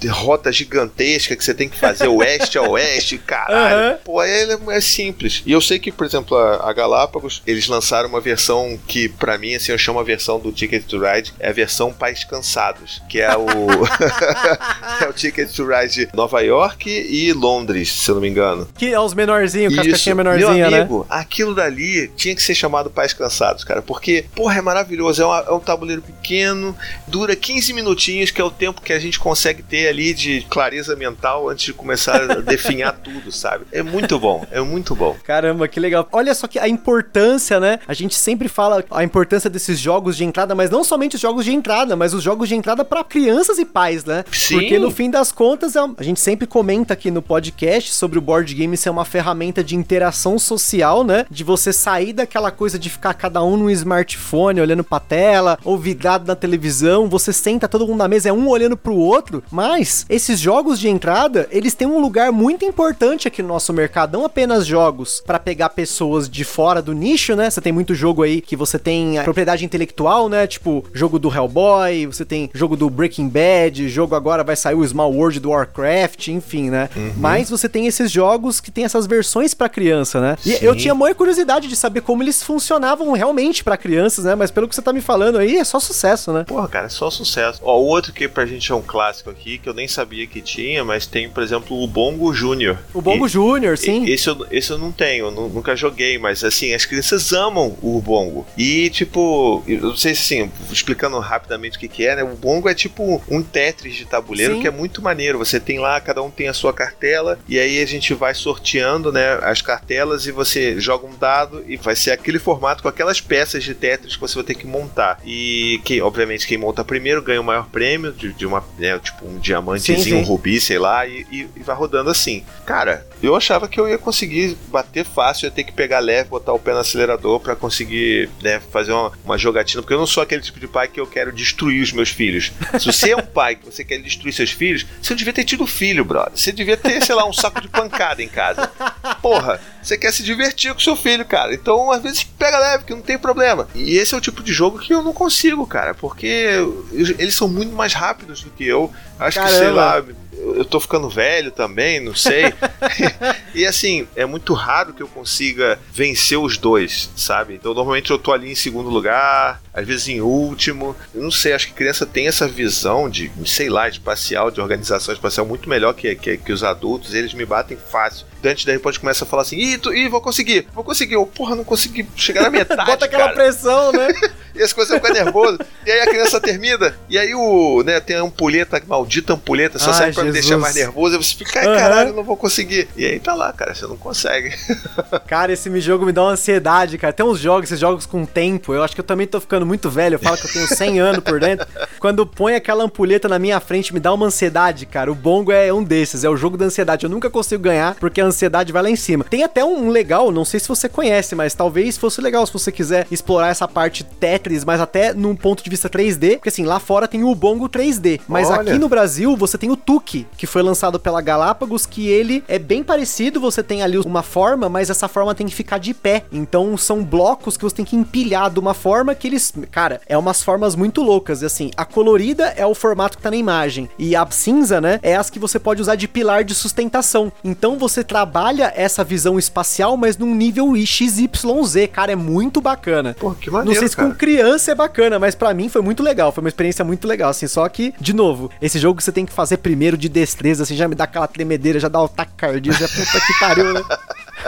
rotas gigantescas que você tem que fazer <laughs> oeste a oeste, caralho. Uhum. Pô, ele é, é, simples. E eu sei que, por exemplo, a, a Galápagos, eles lançaram uma versão que, para mim, assim, eu chamo a versão do Ticket to Ride é a versão Pais Cansados, que é o <laughs> <laughs> é o Ticket to Ride Nova York e Londres, se eu não me engano. Que é os menorzinhos, as caixinhas menorzinhas, Meu amigo, né? aquilo dali tinha que ser chamado Pais Cansados, cara, porque, porra, é maravilhoso, é, uma, é um tabuleiro pequeno, dura 15 minutinhos, que é o tempo que a gente consegue ter ali de clareza mental antes de começar a <laughs> definhar tudo, sabe? É muito bom, é muito bom. Caramba, que legal. Olha só que a importância, né? A gente sempre fala a importância desses jogos de entrada, mas não somente os jogos de entrada, mas os jogos de entrada para crianças e pais, né? Sim. Porque no fim das contas, é a gente sempre comenta aqui no podcast sobre o board game ser uma ferramenta de interação social, né? De você sair daquela coisa de ficar cada um no smartphone olhando pra tela, ou vidrado na televisão, você senta todo mundo na mesa, é um olhando pro outro, mas esses jogos de entrada, eles têm um lugar muito importante aqui no nosso mercado, não apenas jogos para pegar pessoas de fora do nicho, né? Você tem muito jogo aí que você tem propriedade intelectual, né? Tipo tipo jogo do Hellboy, você tem jogo do Breaking Bad, jogo agora vai sair o Small World do Warcraft, enfim, né? Uhum. Mas você tem esses jogos que tem essas versões para criança, né? E Sim. eu tinha muita curiosidade de saber como eles funcionavam realmente para crianças, né? Mas pelo que você tá me falando aí, é só sucesso, né? Porra, cara, é só sucesso. Ó, o outro que pra gente é um clássico aqui, que eu nem sabia que tinha, mas tem, por exemplo, o Bongo Júnior. O Bongo Júnior, sim. Esse eu, esse eu não tenho, nunca joguei, mas assim, as crianças amam o Bongo. E, tipo, eu não sei se assim, explicando rapidamente o que, que é, né? O bongo é tipo um Tetris de tabuleiro Sim. que é muito maneiro. Você tem lá, cada um tem a sua cartela, e aí a gente vai sorteando, né? As cartelas e você joga um dado e vai ser aquele formato com aquelas peças de Tetris que você vai ter que montar. E que, obviamente, quem monta primeiro ganha o maior prêmio de, de uma, né, tipo um diamantezinho, sim, sim. um rubi, sei lá, e, e, e, vai rodando assim. Cara, eu achava que eu ia conseguir bater fácil, ia ter que pegar leve, botar o pé no acelerador para conseguir né, fazer uma, uma jogatina, porque eu não sou aquele tipo de pai que eu quero destruir os meus filhos. Se você é um pai que você quer destruir seus filhos, você não devia ter tido filho, brother. Você devia ter, sei lá, um saco de pancada em casa. Porra, você quer se divertir com seu filho, cara. Então, às vezes, pega leve, que não tem problema. E esse é o tipo de jogo que eu não consigo, cara, porque eles são muito mais rápidos do que eu. Acho Caramba. que, sei lá, eu tô ficando velho também, não sei. <laughs> e assim, é muito raro que eu consiga vencer os dois, sabe? Então normalmente eu tô ali em segundo lugar, às vezes em último. Eu não sei, acho que criança tem essa visão de, sei lá, espacial, de organização espacial muito melhor que, que, que os adultos, eles me batem fácil. Dante daí repente começa a falar assim: ih, tu, ih, vou conseguir, vou conseguir. Eu, porra, não consegui chegar na metade. <laughs> Bota aquela cara. pressão, né? <laughs> e as coisas ficam nervoso. E aí a criança termina, e aí o, né, tem a ampulheta, maldita ampulheta, só Ai, serve pra Jesus. me deixar mais nervoso. E você fica, ai, uhum. caralho, não vou conseguir. E aí tá lá, cara, você não consegue. <laughs> cara, esse jogo me dá uma ansiedade, cara. Tem uns jogos, esses jogos com tempo. Eu acho que eu também tô ficando muito velho. Eu falo que eu tenho 100 anos por dentro. Quando põe aquela ampulheta na minha frente, me dá uma ansiedade, cara. O Bongo é um desses, é o jogo da ansiedade. Eu nunca consigo ganhar porque a ansiedade vai lá em cima. Tem até um legal, não sei se você conhece, mas talvez fosse legal se você quiser explorar essa parte Tetris, mas até num ponto de vista 3D, porque assim, lá fora tem o Bongo 3D, mas Olha. aqui no Brasil você tem o Tuki, que foi lançado pela Galápagos, que ele é bem parecido, você tem ali uma forma, mas essa forma tem que ficar de pé. Então são blocos que você tem que empilhar de uma forma que eles, cara, é umas formas muito loucas, e assim, a colorida é o formato que tá na imagem e a cinza, né, é as que você pode usar de pilar de sustentação. Então você trabalha essa visão espacial, mas num nível XYZ, cara, é muito bacana. Pô, que maneiro, Não sei se cara. com criança é bacana, mas para mim foi muito legal, foi uma experiência muito legal, assim, só que, de novo, esse jogo você tem que fazer primeiro de destreza, assim, já me dá aquela tremedeira, já dá o ataque cardíaco, já puta que pariu, né?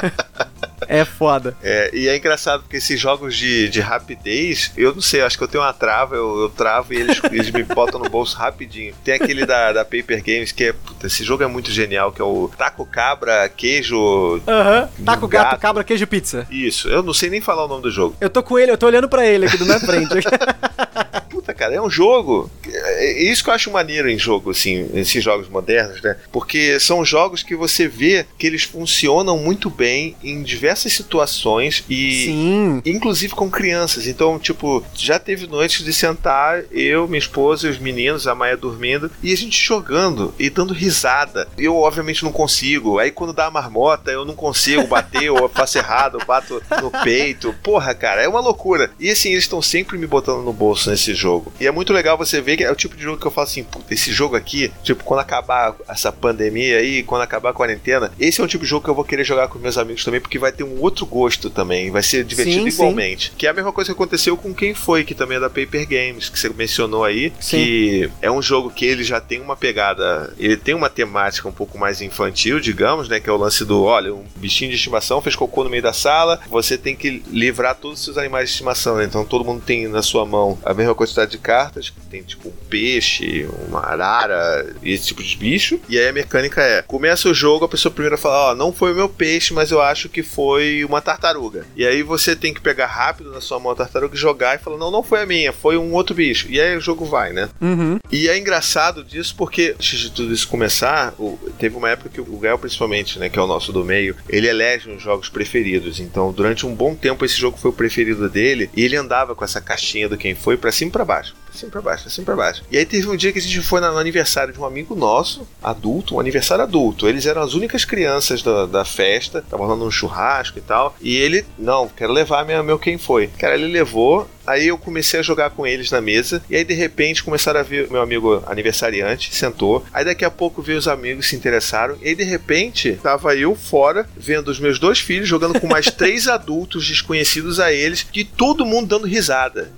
<laughs> É foda. É, e é engraçado porque esses jogos de, de rapidez, eu não sei, acho que eu tenho uma trava, eu, eu travo e eles, eles me botam no bolso rapidinho. Tem aquele da, da Paper Games que é. Puta, esse jogo é muito genial, que é o Taco Cabra, Queijo. Aham. Uhum. Taco gato, gato, Cabra, Queijo Pizza. Isso, eu não sei nem falar o nome do jogo. Eu tô com ele, eu tô olhando pra ele aqui do minha frente. <laughs> Puta, cara, é um jogo. É isso que eu acho maneiro em jogo, assim, esses jogos modernos, né? Porque são jogos que você vê que eles funcionam muito bem em diversas situações e Sim. inclusive com crianças. Então, tipo, já teve noites de sentar eu, minha esposa e os meninos, a Maia dormindo, e a gente jogando e dando risada. Eu, obviamente, não consigo. Aí, quando dá a marmota, eu não consigo bater, ou eu faço errado, eu bato no peito. Porra, cara, é uma loucura. E assim, eles estão sempre me botando no bolso nesse jogo. E é muito legal você ver que é o tipo de jogo que eu falo assim, puta, esse jogo aqui, tipo, quando acabar essa pandemia aí, quando acabar a quarentena, esse é o tipo de jogo que eu vou querer jogar com meus amigos também, porque vai ter um outro gosto também, vai ser divertido sim, igualmente. Sim. Que é a mesma coisa que aconteceu com quem foi, que também é da Paper Games, que você mencionou aí, sim. que é um jogo que ele já tem uma pegada, ele tem uma temática um pouco mais infantil, digamos, né, que é o lance do, olha, um bichinho de estimação fez cocô no meio da sala, você tem que livrar todos os seus animais de estimação, né? Então todo mundo tem na sua mão a mesma quantidade de cartas, tem tipo um peixe, uma arara, esse tipo de bicho, e aí a mecânica é, começa o jogo, a pessoa primeiro fala, ó, oh, não foi o meu peixe, mas eu acho que foi uma tartaruga. E aí você tem que pegar rápido na sua mão a tartaruga e jogar e falar: não, não foi a minha, foi um outro bicho. E aí o jogo vai, né? Uhum. E é engraçado disso porque, antes de tudo isso começar, teve uma época que o Gael, principalmente, né, que é o nosso do meio, ele elege os jogos preferidos. Então, durante um bom tempo, esse jogo foi o preferido dele e ele andava com essa caixinha do quem foi para cima e pra baixo sempre pra baixo, sempre pra baixo. E aí teve um dia que a gente foi no aniversário de um amigo nosso, adulto, um aniversário adulto. Eles eram as únicas crianças da, da festa, tava rolando um churrasco e tal. E ele, não, quero levar minha, meu quem foi. Cara, ele levou, Aí eu comecei a jogar com eles na mesa. E aí, de repente, começaram a ver meu amigo aniversariante, sentou. Aí daqui a pouco veio os amigos se interessaram. E aí, de repente, tava eu fora, vendo os meus dois filhos jogando com mais <laughs> três adultos desconhecidos a eles, e todo mundo dando risada.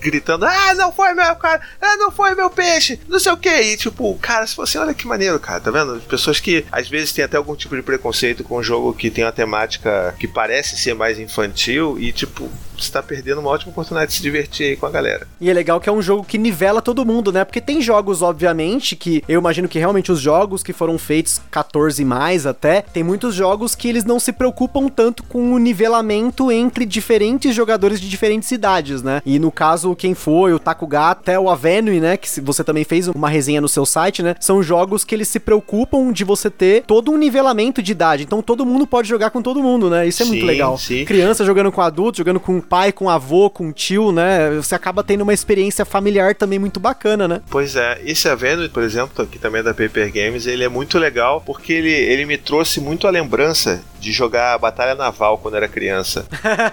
Gritando, ah, não foi meu cara, ah, não foi meu peixe, não sei o que. E tipo, cara, se você olha que maneiro, cara, tá vendo? Pessoas que às vezes têm até algum tipo de preconceito com um jogo que tem uma temática que parece ser mais infantil e tipo, você tá perdendo uma ótima oportunidade de se divertir aí com a galera. E é legal que é um jogo que nivela todo mundo, né? Porque tem jogos, obviamente, que eu imagino que realmente os jogos que foram feitos 14 mais até, tem muitos jogos que eles não se preocupam tanto com o nivelamento entre diferentes jogadores de diferentes cidades, né? E no caso, quem foi, o Takuga, até o Avenue, né? Que você também fez uma resenha no seu site, né? São jogos que eles se preocupam de você ter todo um nivelamento de idade. Então todo mundo pode jogar com todo mundo, né? Isso é sim, muito legal. Sim. Criança jogando com adulto, jogando com pai, com avô, com tio, né? Você acaba tendo uma experiência familiar também muito bacana, né? Pois é. Esse Avenue, por exemplo, que também é da Paper Games, ele é muito legal porque ele, ele me trouxe muito a lembrança de jogar Batalha Naval quando era criança.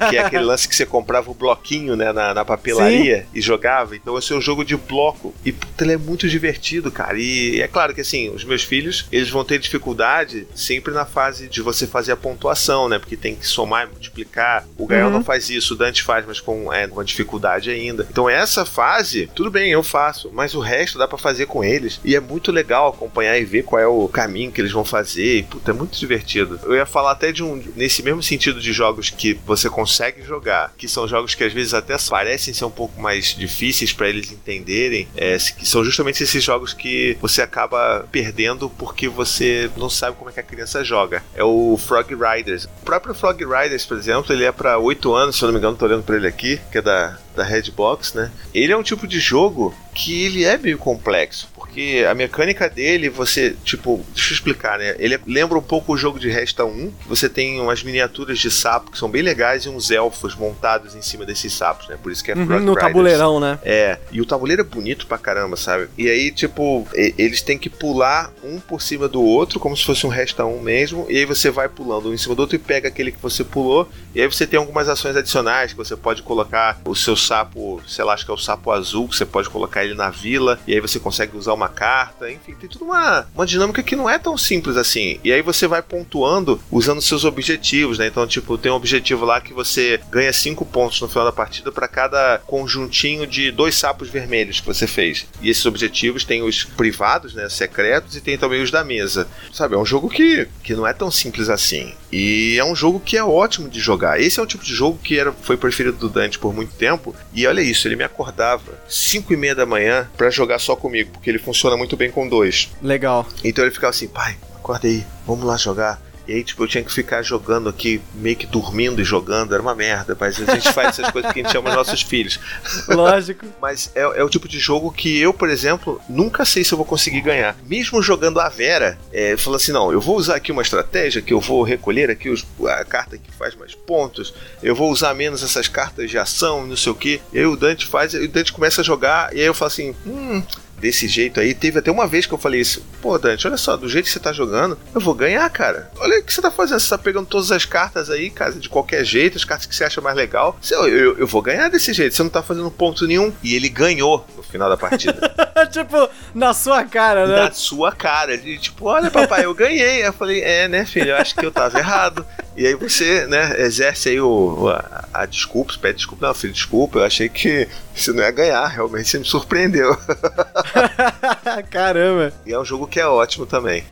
que é aquele <laughs> lance que você comprava o bloquinho, né, na, na papelaria Sim. e jogava. Então esse é um jogo de bloco. E puta, ele é muito divertido, cara. E é claro que assim, os meus filhos, eles vão ter dificuldade sempre na fase de você fazer a pontuação, né? Porque tem que somar e multiplicar. O Gael uhum. não faz isso, o Dante faz, mas com é, uma dificuldade ainda. Então essa fase, tudo bem, eu faço, mas o resto dá para fazer com eles. E é muito legal acompanhar e ver qual é o caminho que eles vão fazer. E, puta, é muito divertido. Eu ia falar até de um. Nesse mesmo sentido de jogos que você consegue jogar, que são jogos que às vezes até parecem ser um pouco mais difíceis para eles entenderem, é, que são justamente esses jogos que você acaba perdendo porque você não sabe como é que a criança joga. É o Frog Riders. O próprio Frog Riders, por exemplo, ele é para 8 anos, se eu não me engano, tô olhando para ele aqui, que é da, da Redbox, né? Ele é um tipo de jogo que ele é meio complexo porque a mecânica dele, você, tipo, deixa eu explicar, né? Ele lembra um pouco o jogo de Resta 1, você tem umas miniaturas de sapo que são bem legais e uns elfos montados em cima desses sapos, né? Por isso que é uhum, No Riders. tabuleirão, né? É, e o tabuleiro é bonito pra caramba, sabe? E aí, tipo, eles têm que pular um por cima do outro, como se fosse um Resta 1 mesmo, e aí você vai pulando um em cima do outro e pega aquele que você pulou, e aí você tem algumas ações adicionais que você pode colocar o seu sapo, sei lá, acho que é o sapo azul, que você pode colocar ele na vila, e aí você consegue usar uma carta, enfim, tem tudo uma, uma dinâmica que não é tão simples assim. E aí você vai pontuando usando seus objetivos, né? Então, tipo, tem um objetivo lá que você ganha 5 pontos no final da partida para cada conjuntinho de dois sapos vermelhos que você fez. E esses objetivos tem os privados, né, secretos, e tem também os da mesa. Sabe, é um jogo que, que não é tão simples assim. E é um jogo que é ótimo de jogar. Esse é um tipo de jogo que era, foi preferido do Dante por muito tempo. E olha isso, ele me acordava 5 e meia da manhã para jogar só comigo, porque ele funciona muito bem com dois. Legal. Então ele ficava assim, pai, acorda aí, vamos lá jogar. E aí, tipo, eu tinha que ficar jogando aqui, meio que dormindo e jogando, era uma merda, mas a gente faz essas coisas porque a gente ama os nossos filhos. <laughs> Lógico. mas é, é, o tipo de jogo que eu, por exemplo, nunca sei se eu vou conseguir ganhar. Mesmo jogando a Vera, é, falando assim: não, eu vou usar aqui uma estratégia que eu vou recolher aqui os, a carta que faz mais pontos, eu vou usar menos essas cartas de ação, não sei o que. E aí o Dante faz, e o Dante começa a jogar, e aí eu falo assim: hum desse jeito aí. Teve até uma vez que eu falei isso. Pô, Dante, olha só, do jeito que você tá jogando, eu vou ganhar, cara. Olha o que você tá fazendo. Você tá pegando todas as cartas aí, cara, de qualquer jeito, as cartas que você acha mais legal. Eu, eu, eu vou ganhar desse jeito. Você não tá fazendo ponto nenhum. E ele ganhou no final da partida. <laughs> tipo, na sua cara, né? Na sua cara. Ele, tipo, olha, papai, eu ganhei. Eu falei, é, né, filho? Eu acho que eu tava errado. E aí você, né, exerce aí o, a, a desculpa, pede desculpa. Não, filho, desculpa, eu achei que você não ia ganhar, realmente você me surpreendeu. <laughs> <laughs> Caramba! E é um jogo que é ótimo também.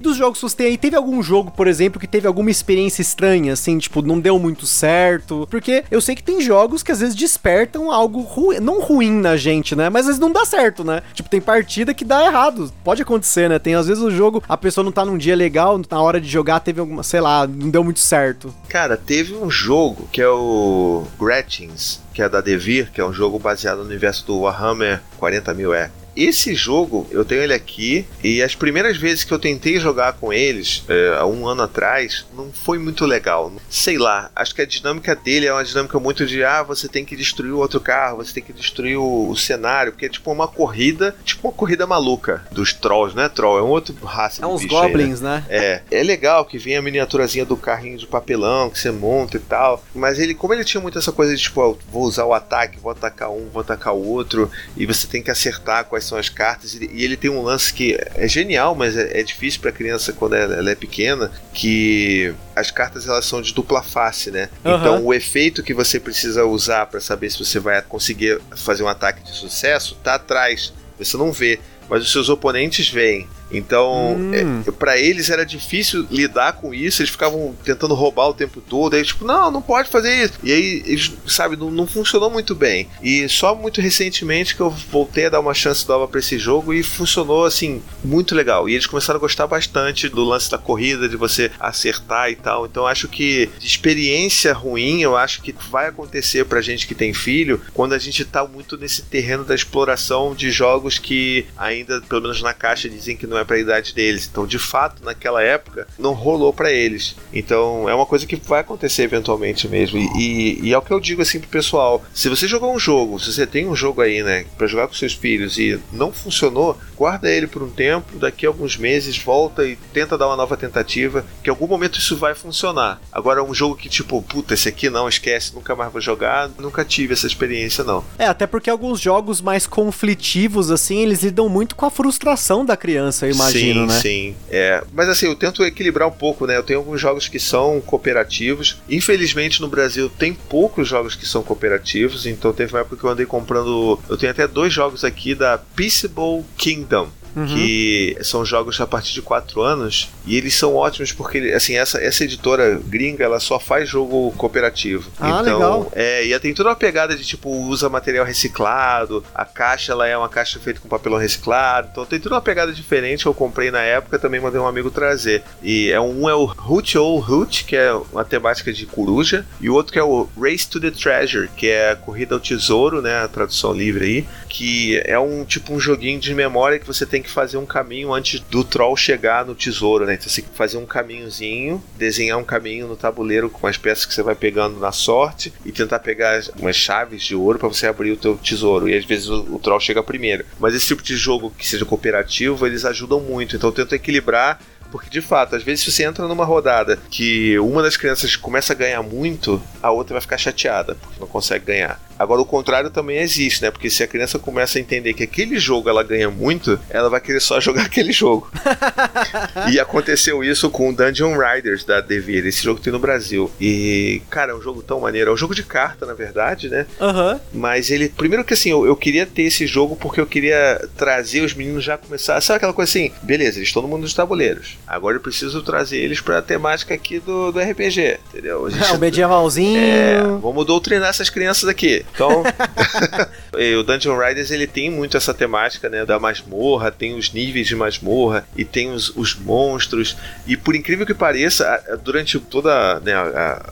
Dos jogos que você tem aí, teve algum jogo, por exemplo, que teve alguma experiência estranha, assim, tipo, não deu muito certo? Porque eu sei que tem jogos que às vezes despertam algo ruim, não ruim na gente, né? Mas às vezes não dá certo, né? Tipo, tem partida que dá errado. Pode acontecer, né? Tem às vezes o jogo, a pessoa não tá num dia legal, na hora de jogar teve alguma, sei lá, não deu muito certo. Cara, teve um jogo que é o Gretchens, que é da Devir, que é um jogo baseado no universo do Warhammer 40 mil é. Esse jogo, eu tenho ele aqui, e as primeiras vezes que eu tentei jogar com eles, é, há um ano atrás, não foi muito legal. Sei lá, acho que a dinâmica dele é uma dinâmica muito de, ah, você tem que destruir o outro carro, você tem que destruir o, o cenário, porque é tipo uma corrida, tipo uma corrida maluca dos trolls, não é troll, é um outro raça É uns goblins, aí, né? né? É, é legal que vem a miniaturazinha do carrinho de papelão que você monta e tal, mas ele, como ele tinha muito essa coisa de, tipo, vou usar o ataque, vou atacar um, vou atacar o outro, e você tem que acertar quais são as cartas. E ele tem um lance que é genial, mas é, é difícil para criança quando ela, ela, é pequena, que as cartas elas são de dupla face, né? Uhum. Então o efeito que você precisa usar para saber se você vai conseguir fazer um ataque de sucesso tá atrás. Você não vê, mas os seus oponentes veem. Então, Hum. é, para eles era difícil lidar com isso, eles ficavam tentando roubar o tempo todo. Aí, tipo, não, não pode fazer isso. E aí, eles, sabe, não, não funcionou muito bem. E só muito recentemente que eu voltei a dar uma chance nova pra esse jogo e funcionou, assim, muito legal. E eles começaram a gostar bastante do lance da corrida, de você acertar e tal. Então, acho que experiência ruim, eu acho que vai acontecer pra gente que tem filho quando a gente tá muito nesse terreno da exploração de jogos que ainda, pelo menos na caixa, dizem que não é pra idade deles. Então, de fato, naquela época, não rolou pra eles. Então, é uma coisa que vai acontecer eventualmente mesmo. E, e- e é o que eu digo assim pro pessoal: se você jogou um jogo, se você tem um jogo aí, né, pra jogar com seus filhos e não funcionou, guarda ele por um tempo, daqui a alguns meses volta e tenta dar uma nova tentativa, que em algum momento isso vai funcionar. Agora, um jogo que tipo, puta, esse aqui não, esquece, nunca mais vou jogar, nunca tive essa experiência não. É, até porque alguns jogos mais conflitivos, assim, eles lidam muito com a frustração da criança, eu imagino, sim, né? Sim, é. Mas assim, eu tento equilibrar um pouco, né? Eu tenho alguns jogos que são cooperativos. Infelizmente, no Brasil tem poucos jogos que são cooperativos. Então teve uma época que eu andei comprando. Eu tenho até dois jogos aqui da Peaceable Kingdom. Uhum. Que são jogos a partir de 4 anos e eles são ótimos porque assim essa, essa editora gringa ela só faz jogo cooperativo. Ah, então, legal. é, e ela tem toda uma pegada de tipo, usa material reciclado, a caixa ela é uma caixa feita com papelão reciclado, então tem toda uma pegada diferente. Eu comprei na época, também mandei um amigo trazer. E é um é o Hoot ou Hoot, que é uma temática de coruja, e o outro que é o Race to the Treasure, que é a corrida ao tesouro, né, a tradução livre aí, que é um tipo um joguinho de memória que você tem que fazer um caminho antes do troll chegar no tesouro, né? Então você tem que fazer um caminhozinho, desenhar um caminho no tabuleiro com as peças que você vai pegando na sorte e tentar pegar umas chaves de ouro para você abrir o teu tesouro. E às vezes o, o troll chega primeiro. Mas esse tipo de jogo que seja cooperativo, eles ajudam muito. Então eu tento equilibrar porque de fato, às vezes se você entra numa rodada que uma das crianças começa a ganhar muito, a outra vai ficar chateada porque não consegue ganhar. Agora o contrário também existe, né? Porque se a criança começa a entender que aquele jogo ela ganha muito, ela vai querer só <laughs> jogar aquele jogo. e aconteceu isso com Dungeon Riders da Devir, esse jogo tem no Brasil. E, cara, é um jogo tão maneiro. É um jogo de carta, na verdade, né? Aham. Mas ele. Primeiro que assim, eu, eu queria ter esse jogo porque eu queria trazer os meninos já começar. Sabe aquela coisa assim? Beleza, eles estão no mundo dos tabuleiros. Agora eu preciso trazer eles pra temática aqui do, do RPG, entendeu? <laughs> Gente- É, o medievalzinho. é, vamos doutrinar essas crianças aqui. Então, <laughs> e o Dungeon Riders ele tem muito essa temática, né, da masmorra, tem os níveis de masmorra e tem os, os monstros. E por incrível que pareça, durante toda né,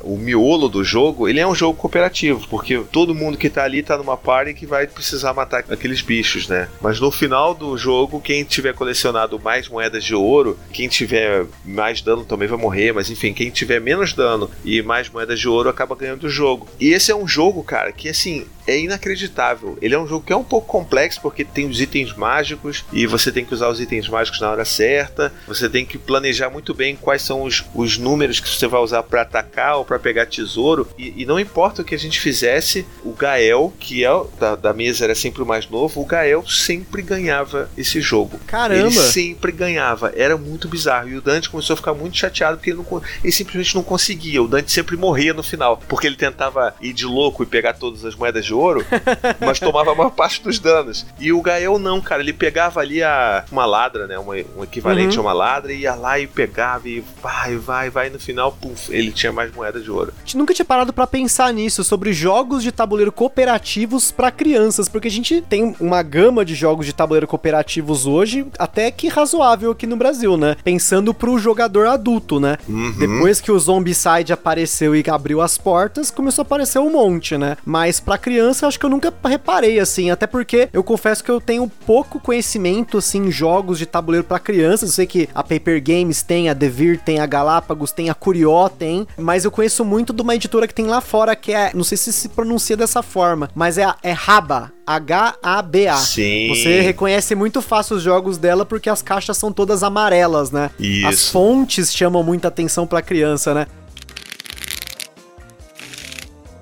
o miolo do jogo, ele é um jogo cooperativo, porque todo mundo que tá ali tá numa party que vai precisar matar aqueles bichos, né? Mas no final do jogo, quem tiver colecionado mais moedas de ouro, quem tiver mais dano também vai morrer, mas enfim, quem tiver menos dano e mais moedas de ouro acaba ganhando o jogo. E esse é um jogo, cara, que assim, é inacreditável. Ele é um jogo que é um pouco complexo porque tem os itens mágicos e você tem que usar os itens mágicos na hora certa. Você tem que planejar muito bem quais são os, os números que você vai usar para atacar ou para pegar tesouro. E, e não importa o que a gente fizesse, o Gael, que é da, da mesa era sempre o mais novo, o Gael sempre ganhava esse jogo. Caramba. Ele sempre ganhava. Era muito bizarro. E o Dante começou a ficar muito chateado porque ele, não, ele simplesmente não conseguia. O Dante sempre morria no final. Porque ele tentava ir de louco e pegar todas as moedas de ouro, <laughs> mas tomava a maior parte dos danos. E o Gael não, cara. Ele pegava ali a, uma ladra, né? Uma- um equivalente Uhum. a uma ladra, e ia lá e pegava e vai, vai, vai. E no final, puf, ele tinha mais moedas de ouro. A gente nunca tinha parado pra pensar nisso, sobre jogos de tabuleiro cooperativos pra crianças, porque a gente tem uma gama de jogos de tabuleiro cooperativos hoje, até que razoável aqui no Brasil, né? Pensando pro jogador adulto, né? Uhum. Depois que o Zombicide apareceu e abriu as portas, começou a aparecer um monte, né? Mas pra criança, eu acho que eu nunca reparei, assim, até porque eu confesso que eu tenho pouco conhecimento, assim, em jogos de tabuleiro pra crianças. Eu sei que a Paper Games tem, a Devir tem, a Galápagos tem, a Curió tem, mas eu conheço muito de uma editora que tem lá fora, que é, não sei se se pronuncia dessa forma, mas é, a- é Raba, H-A-B-A. Sim. Você reconhece muito fácil os jogos dela porque as caixas são todas amarelas, né? As Isso. fontes chamam muita atenção pra criança, né?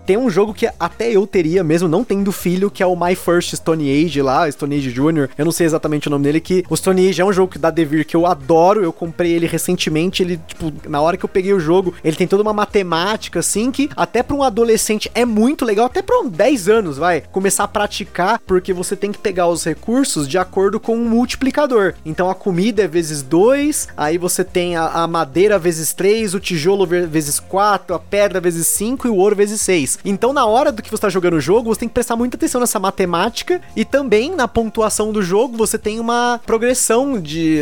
Tem um jogo que até eu teria, mesmo não tendo filho, que é o My First Stone Age lá, Stone Age Jr. Eu não sei exatamente o nome dele, que o Stone Age é um jogo da Devir que eu adoro, eu comprei ele recentemente, ele, tipo, na hora que eu peguei o jogo, ele tem toda uma matemática, assim, que até pra um adolescente é muito legal, até pra um 10 anos, vai, começar a praticar, porque você tem que pegar os recursos de acordo com um multiplicador. Então a comida é vezes 2, aí você tem a, a madeira vezes 3, o tijolo vezes 4, a pedra vezes 5 e o ouro vezes 6. Então na hora do que você tá jogando o jogo, você tem que prestar muita atenção nessa matemática e também na pontuação do jogo você tem uma progressão de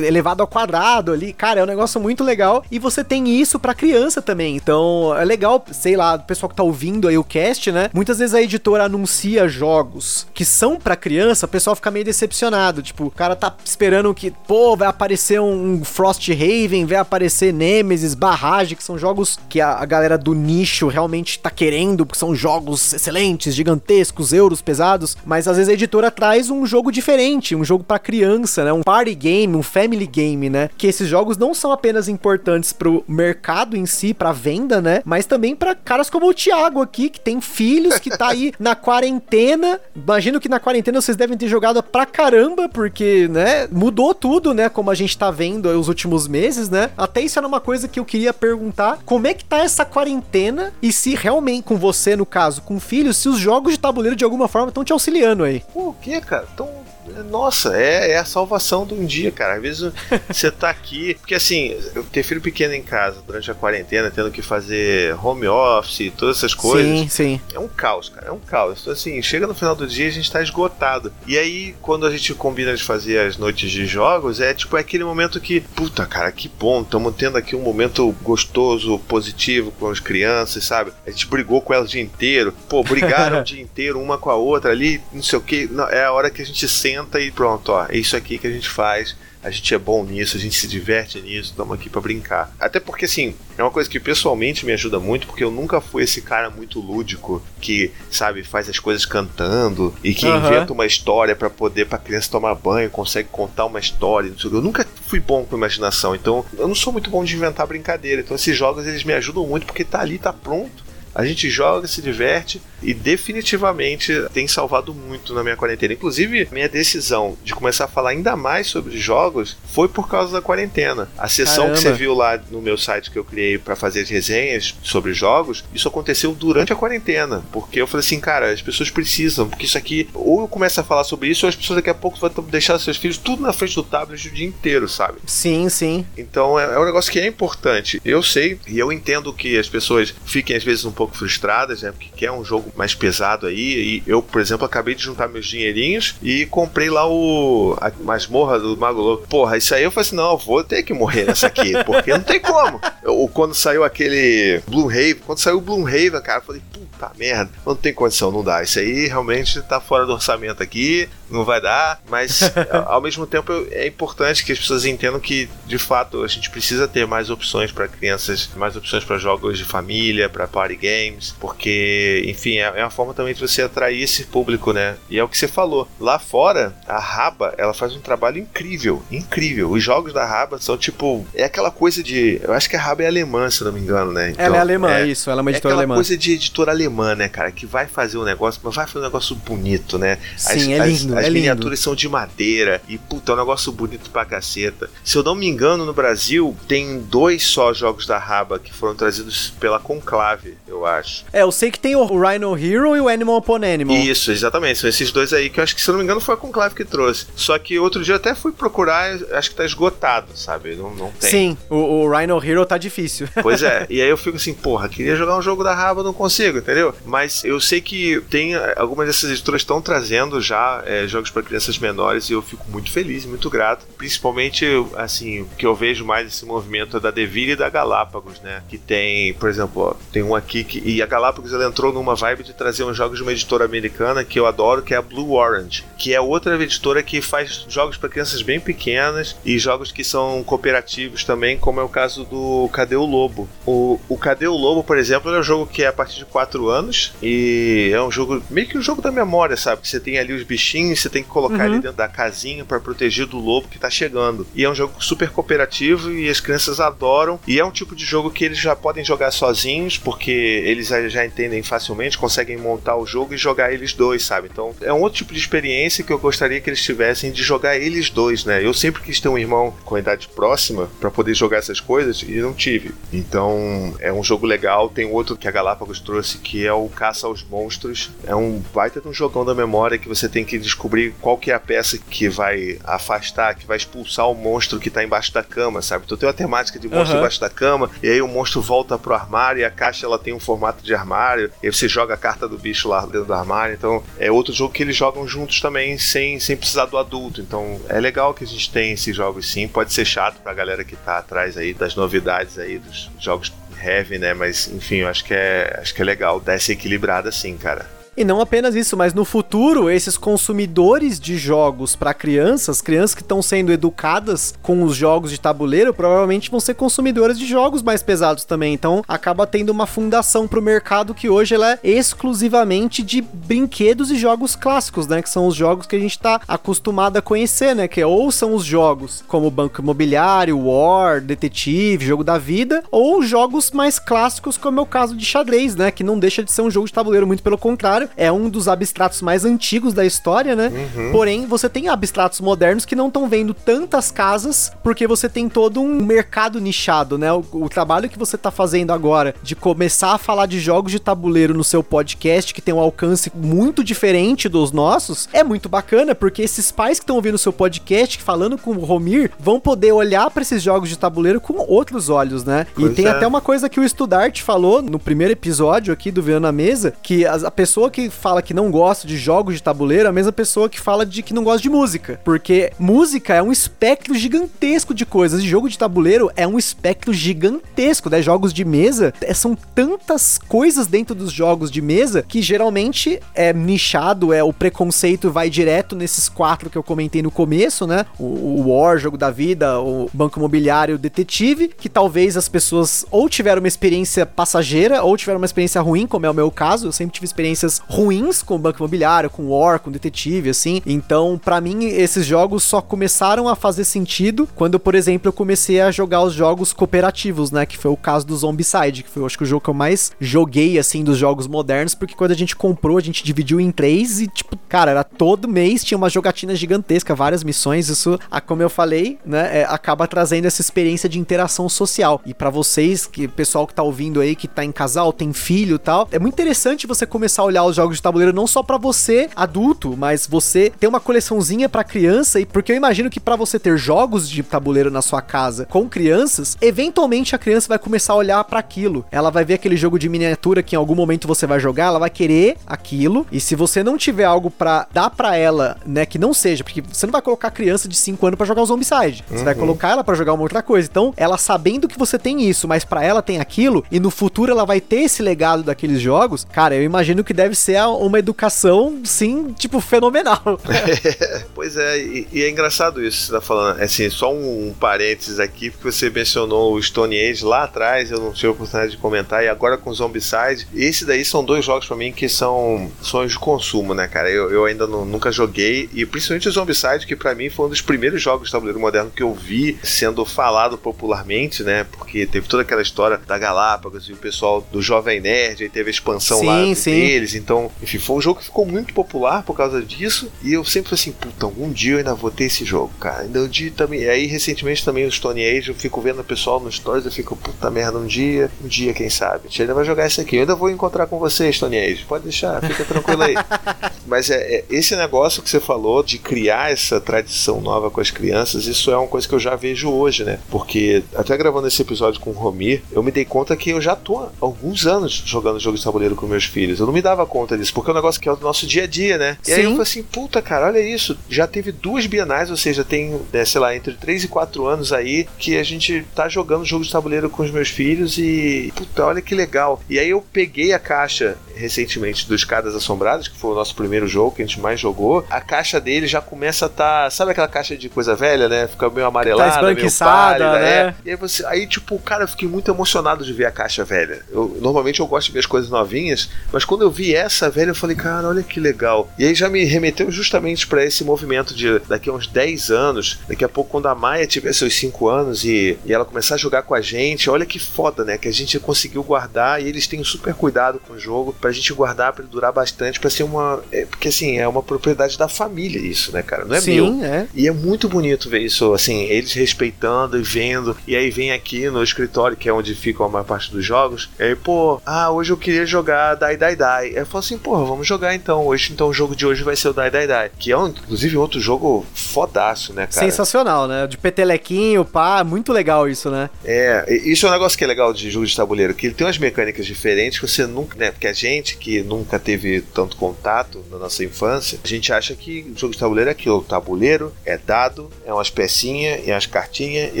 elevado ao quadrado ali. Cara, é um negócio muito legal e você tem isso para criança também. Então é legal, sei lá, o pessoal que tá ouvindo aí o cast, né? Muitas vezes a editora anuncia jogos que são para criança, o pessoal fica meio decepcionado. Tipo, o cara tá esperando que, pô, vai aparecer um Frost Haven, vai aparecer Nemesis, Barrage, que são jogos que a, a galera do nicho realmente tá querendo, porque são jogos excelentes, gigantescos, euros pesados, mas às vezes a editora traz um jogo diferente, um jogo para criança, né? Um party game, um family game, né? Que esses jogos não são apenas importantes pro mercado em si, pra venda, né? Mas também para caras como o Thiago aqui, que tem filhos, que tá aí <laughs> na quarentena. Imagino que na quarentena vocês devem ter jogado pra caramba, porque, né? Mudou tudo, né? Como a gente tá vendo os últimos meses, né? Até isso era uma coisa que eu queria perguntar. Como é que tá essa quarentena e se realmente, com você no caso, com filhos, se os jogos de tabuleiro de alguma forma estão te auxiliando aí? O que, cara? Tão nossa, é, é a salvação de um dia, cara. Às vezes você tá aqui. Porque assim, eu ter filho pequeno em casa durante a quarentena, tendo que fazer home office, todas essas coisas. Sim, sim. É um caos, cara. É um caos. Então, assim, chega no final do dia a gente tá esgotado. E aí, quando a gente combina de fazer as noites de jogos, é tipo é aquele momento que, puta, cara, que bom. Estamos tendo aqui um momento gostoso, positivo com as crianças, sabe? A gente brigou com elas o dia inteiro. Pô, brigaram o <laughs> dia inteiro uma com a outra ali, não sei o que. É a hora que a gente senta senta e pronto, ó, é isso aqui que a gente faz. A gente é bom nisso, a gente se diverte nisso, estamos aqui para brincar. Até porque, assim, é uma coisa que pessoalmente me ajuda muito, porque eu nunca fui esse cara muito lúdico que, sabe, faz as coisas cantando e que uhum. inventa uma história para poder pra criança tomar banho, consegue contar uma história. Não sei, eu nunca fui bom com imaginação, então eu não sou muito bom de inventar brincadeira. Então esses jogos eles me ajudam muito porque tá ali, tá pronto a gente joga, se diverte e definitivamente tem salvado muito na minha quarentena. Inclusive, minha decisão de começar a falar ainda mais sobre jogos foi por causa da quarentena. A sessão Caramba. que você viu lá no meu site que eu criei para fazer as resenhas sobre jogos, isso aconteceu durante a quarentena, porque eu falei assim, cara, as pessoas precisam, porque isso aqui, ou eu começo a falar sobre isso, ou as pessoas daqui a pouco vão deixar seus filhos tudo na frente do tablet o dia inteiro, sabe? Sim, sim. Então é, é um negócio que é importante. Eu sei e eu entendo que as pessoas fiquem às vezes um pouco pouco frustradas, né? Porque quer um jogo mais pesado aí. E eu, por exemplo, acabei de juntar meus dinheirinhos e comprei lá o. A masmorra do Mago Louco. Porra, isso aí eu falei assim: não, vou ter que morrer nessa aqui, <laughs> porque não tem como. Eu, quando saiu aquele Bloomhaven, quando saiu o Bloomhaven, cara, eu falei, puta merda, não tem condição, não dá. Isso aí realmente tá fora do orçamento aqui, não vai dar, mas <laughs> ao mesmo tempo é importante que as pessoas entendam que de fato a gente precisa ter mais opções para crianças, mais opções para jogos de família, para party games, porque enfim, é, é uma forma também de você atrair esse público, né? E é o que você falou. Lá fora, a Raba, ela faz um trabalho incrível, incrível. Os jogos da Raba são tipo, é aquela coisa de, eu acho que a Raba é alemã, se não me engano, né? Então, ela é alemã, é, isso, ela é uma editora é alemã. coisa de editora alemã, né, cara, que vai fazer um negócio, mas vai fazer um negócio bonito, né? Sim, as, é lindo. As, as é miniaturas são de madeira e, puta, é um negócio bonito pra caceta. Se eu não me engano, no Brasil tem dois só jogos da Raba que foram trazidos pela Conclave, eu acho. É, eu sei que tem o Rhino Hero e o Animal Upon Animal. Isso, exatamente. São esses dois aí que eu acho que, se eu não me engano, foi a Conclave que trouxe. Só que outro dia até fui procurar, acho que tá esgotado, sabe? Não, não tem. Sim, o, o Rhino Hero tá difícil. <laughs> Pois é, e aí eu fico assim, porra, queria jogar um jogo da Raba, não consigo, entendeu? Mas eu sei que tem algumas dessas editoras estão trazendo já é, jogos para crianças menores e eu fico muito feliz muito grato. Principalmente, assim, o que eu vejo mais esse movimento é da Deville e da Galápagos, né? Que tem, por exemplo, ó, tem um aqui que. E a Galápagos ela entrou numa vibe de trazer uns jogos de uma editora americana que eu adoro, que é a Blue Orange, que é outra editora que faz jogos para crianças bem pequenas e jogos que são cooperativos também, como é o caso do Cadê o Lobo. O, o Cadê o Lobo, por exemplo, é um jogo que é a partir de 4 anos e é um jogo meio que um jogo da memória, sabe? Que você tem ali os bichinhos, você tem que colocar uhum. ali dentro da casinha para proteger do lobo que tá chegando. E é um jogo super cooperativo e as crianças adoram. E é um tipo de jogo que eles já podem jogar sozinhos, porque eles já entendem facilmente, conseguem montar o jogo e jogar eles dois, sabe? Então é um outro tipo de experiência que eu gostaria que eles tivessem de jogar eles dois, né? Eu sempre quis ter um irmão com idade próxima para poder jogar essas coisas e não tive. Então é um jogo legal. Tem outro que a Galápagos trouxe que é o Caça aos Monstros. É um baita de um jogão da memória que você tem que descobrir qual que é a peça que vai afastar, que vai expulsar o monstro que tá embaixo da cama, sabe? Então tem uma temática de monstro uhum. embaixo da cama, e aí o monstro volta pro armário e a caixa ela tem um formato de armário, e aí você joga a carta do bicho lá dentro do armário. Então é outro jogo que eles jogam juntos também, sem, sem precisar do adulto. Então é legal que a gente tem esses jogos sim. Pode ser chato pra galera que tá atrás aí das novidades aí, dos jogos heavy, né? Mas enfim, eu acho que é, acho que é legal dar essa equilibrada assim, cara. E não apenas isso, mas no futuro, esses consumidores de jogos para crianças, crianças que estão sendo educadas com os jogos de tabuleiro, provavelmente vão ser consumidoras de jogos mais pesados também. Então, acaba tendo uma fundação pro mercado que hoje ela é exclusivamente de brinquedos e jogos clássicos, né? Que são os jogos que a gente tá acostumado a conhecer, né? Que é, ou são os jogos como Banco Imobiliário, War, Detetive, Jogo da Vida, ou jogos mais clássicos, como é o caso de xadrez, né? Que não deixa de ser um jogo de tabuleiro, muito pelo contrário é um dos abstratos mais antigos da história, né? Uhum. Porém, você tem abstratos modernos que não estão vendo tantas casas, porque você tem todo um mercado nichado, né? O, o, trabalho que você tá fazendo agora de começar a falar de jogos de tabuleiro no seu podcast, que tem um alcance muito diferente dos nossos, é muito bacana, porque esses pais que estão ouvindo o seu podcast, falando com o Romir, vão poder olhar para esses jogos de tabuleiro com outros olhos, né? Pois e tem é. até uma coisa que o Studart falou no primeiro episódio aqui do Virando a Mesa, que a, a pessoa que fala que não gosta de jogos de tabuleiro é a mesma pessoa que fala de que não gosta de música. Porque música é um espectro gigantesco de coisas. E jogo de tabuleiro é um espectro gigantesco, né? Jogos de mesa é, são tantas coisas dentro dos jogos de mesa que geralmente é nichado, é o preconceito vai direto nesses quatro que eu comentei no começo, né? O, o War, jogo da vida, o Banco Imobiliário, o Detetive, que talvez as pessoas ou tiveram uma experiência passageira ou tiveram uma experiência ruim, como é o meu caso. Eu sempre tive experiências ruins com o Banco Imobiliário, com War, com Detetive, assim. Então, para mim, esses jogos só começaram a fazer sentido quando, por exemplo, eu comecei a jogar os jogos cooperativos, né? Que foi o caso do Zombicide, que foi, acho que o jogo que eu mais joguei, assim, dos jogos modernos, porque quando a gente comprou, a gente dividiu em três e, tipo, cara, era todo mês, tinha uma jogatina gigantesca, várias missões. Isso, como eu falei, né, é, acaba trazendo essa experiência de interação social. E para vocês, que pessoal que tá ouvindo aí, que tá em casal, tem filho e tal, é muito interessante você começar a olhar os jogos de tabuleiro não só para você, adulto, mas você ter uma coleçãozinha para criança e porque eu imagino que para você ter jogos de tabuleiro na sua casa com crianças, eventualmente a criança vai começar a olhar para aquilo. Ela vai ver aquele jogo de miniatura que em algum momento você vai jogar, ela vai querer aquilo. E se você não tiver algo para dar para ela, né, que não seja, porque você não vai colocar criança de 5 anos para jogar o Zombicide. Você vai uhum. colocar ela para jogar uma outra coisa. Então, ela sabendo que você tem isso, mas para ela tem aquilo e no futuro ela vai ter esse legado daqueles jogos, cara, eu imagino que deve ser a uma educação, sim, tipo, fenomenal. <laughs> É, pois é, e, e, é engraçado isso que você tá falando. Assim, só um, um, parênteses aqui, porque você mencionou o Stone Age lá atrás, eu não tive a oportunidade de comentar, e agora com o Zombicide. Esse daí são dois jogos para mim que são sonhos de consumo, né, cara? Eu, eu ainda não, nunca joguei, e principalmente o Zombicide, que para mim foi um dos primeiros jogos de tabuleiro moderno que eu vi sendo falado popularmente, né? Porque teve toda aquela história da Galápagos e o pessoal do Jovem Nerd, aí teve a expansão sim, lá sim. deles, então, enfim, foi um jogo que ficou muito popular por causa disso. E eu sempre falei assim, puta, algum dia eu ainda vou ter esse jogo, cara. Ainda um dia também. E aí, recentemente também o Stone Age, eu fico vendo o pessoal nos stories, eu fico, puta merda, um dia, um dia, quem sabe. A gente ainda vai jogar isso aqui. Eu ainda vou encontrar com você, Stone Age. Pode deixar, fica tranquilo aí. <laughs> Mas é, é, esse negócio que você falou de criar essa tradição nova com as crianças, isso é uma coisa que eu já vejo hoje, né? Porque até gravando esse episódio com o Romir, eu me dei conta que eu já tô há alguns anos jogando jogos de tabuleiro com meus filhos. Eu não me dava conta disso, porque é um negócio que é o nosso dia a dia, né? E Sim. aí eu falei assim, puta, cara, olha isso. Já teve duas bienais, ou seja, tem, né, sei lá, entre 3 e 4 anos aí que a gente tá jogando jogo de tabuleiro com os meus filhos e, puta, olha que legal. E aí eu peguei a caixa recentemente do Escadas Assombradas, que foi o nosso primeiro jogo que a gente mais jogou, a caixa dele já começa a tá. Sabe aquela caixa de coisa velha, né? Fica meio amarelada, tá meio pálida, né? é. E aí você. Aí, tipo, cara, eu fiquei muito emocionado de ver a caixa velha. Eu, normalmente eu gosto de ver as coisas novinhas, mas quando eu vi essa velha, eu falei, cara, olha que legal. E aí já me remeteu justamente para esse movimento de daqui a uns 10 anos, daqui a pouco, quando a Maia tiver seus 5 anos e, e ela começar a jogar com a gente, olha que foda, né? Que a gente conseguiu guardar e eles têm super cuidado com o jogo pra gente guardar pra ele durar bastante, pra ser uma. É, porque assim, é uma propriedade da família isso, né, cara? Não é Sim, meu. é. E é muito bonito ver isso, assim, eles respeitando e vendo. E aí vem aqui no escritório, que é onde ficam a maior parte dos jogos. E aí, pô, ah, hoje eu queria jogar Die Die. Aí eu falo assim, pô, vamos jogar então. Hoje, então o jogo de hoje vai ser o Die Die Die. Que é, um, inclusive, outro jogo fodaço, né, cara? Sensacional, né? De petelequinho, pá, muito legal isso, né? É, isso é um negócio que é legal de jogo de tabuleiro, que ele tem umas mecânicas diferentes que você nunca, né? Porque a gente que nunca teve tanto contato na nossa infância, a gente acha que jogo de tabuleiro é aquilo, tabuleiro, é dado, é umas pecinhas e umas cartinhas e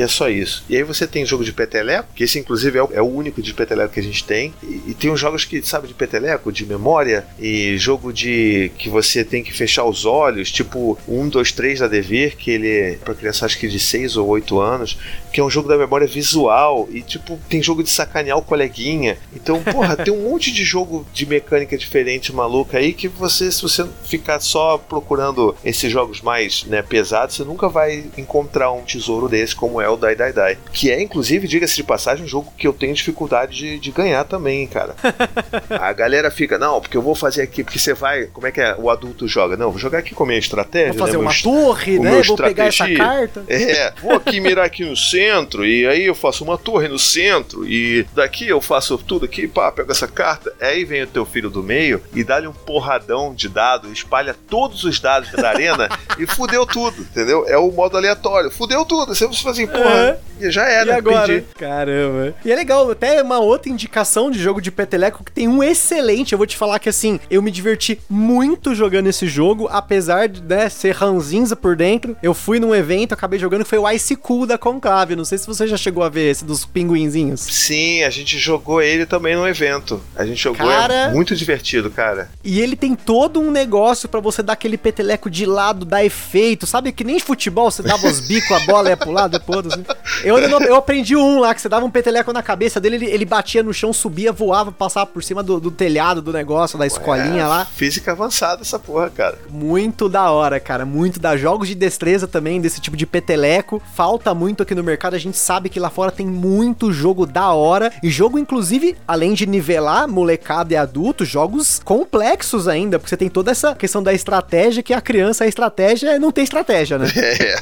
é só isso. E aí você tem jogo de peteleco, que esse inclusive é o, é o único de peteleco que a gente tem, e, e tem uns jogos que, sabe, de peteleco, de memória, e jogo de que você tem que fechar os olhos, tipo 1, 2, 3 da Devir, que ele é pra criança acho que de 6 ou 8 anos, que é um jogo da memória visual, e tipo, tem jogo de sacanear o coleguinha. Então, porra, <laughs> tem um monte de jogo de mecânica diferente maluca aí que você, se você ficar só procurando esses jogos mais né, pesados, você nunca vai encontrar um tesouro desse como é o Die Die Die. Que é, inclusive, diga-se de passagem, um jogo que eu tenho dificuldade de, de ganhar também, cara. <laughs> a galera fica, não, porque eu vou fazer aqui, porque você vai, como é que é, o adulto joga? Não, vou jogar aqui com a minha estratégia. Vou fazer né, uma meu, torre, né? Vou pegar essa carta. É, vou aqui mirar aqui no centro <laughs> e aí eu faço uma torre no centro e daqui eu faço tudo aqui, pá, pego essa carta. Aí vem o teu filho do meio e dá-lhe um porradão de dado, espalha todos os dados da arena <laughs> e fudeu tudo, entendeu? É o modo aleatório, fudeu tudo. Você fala assim, porra, já era, E agora? perdi. Caramba. E é legal, até uma outra indicação de jogo de peteleco que tem um excelente. Eu vou te falar que assim, eu me diverti muito jogando esse jogo, apesar de né, ser ranzinza por dentro. Eu fui num evento, acabei jogando, que foi o Ice Cool da Conclave. Não sei se você já chegou a ver esse dos pinguinzinhos. Sim, a gente jogou ele também no evento. A gente jogou, Cara- é muito divertido, cara. E ele tem todo um negócio pra você dar aquele peteleco de lado, dar efeito. Sabe que nem futebol, você dava os bicos, a bola ia pro lado, depois. Assim. Eu, aprendi um lá, que você dava um peteleco na cabeça dele, ele, ele batia no chão, subia, voava, passava por cima do, do telhado do negócio, da escolinha É, lá. Física avançada essa porra, cara. Muito da hora, cara. Muito da jogos de destreza também, desse tipo de peteleco. Falta muito aqui no mercado. A gente sabe que lá fora tem muito jogo da hora. E jogo, inclusive, além de nivelar molecada e adulto, jogos complexos ainda. Porque você tem toda essa questão da estratégia, que a criança, a estratégia é não ter estratégia, né? <laughs> É.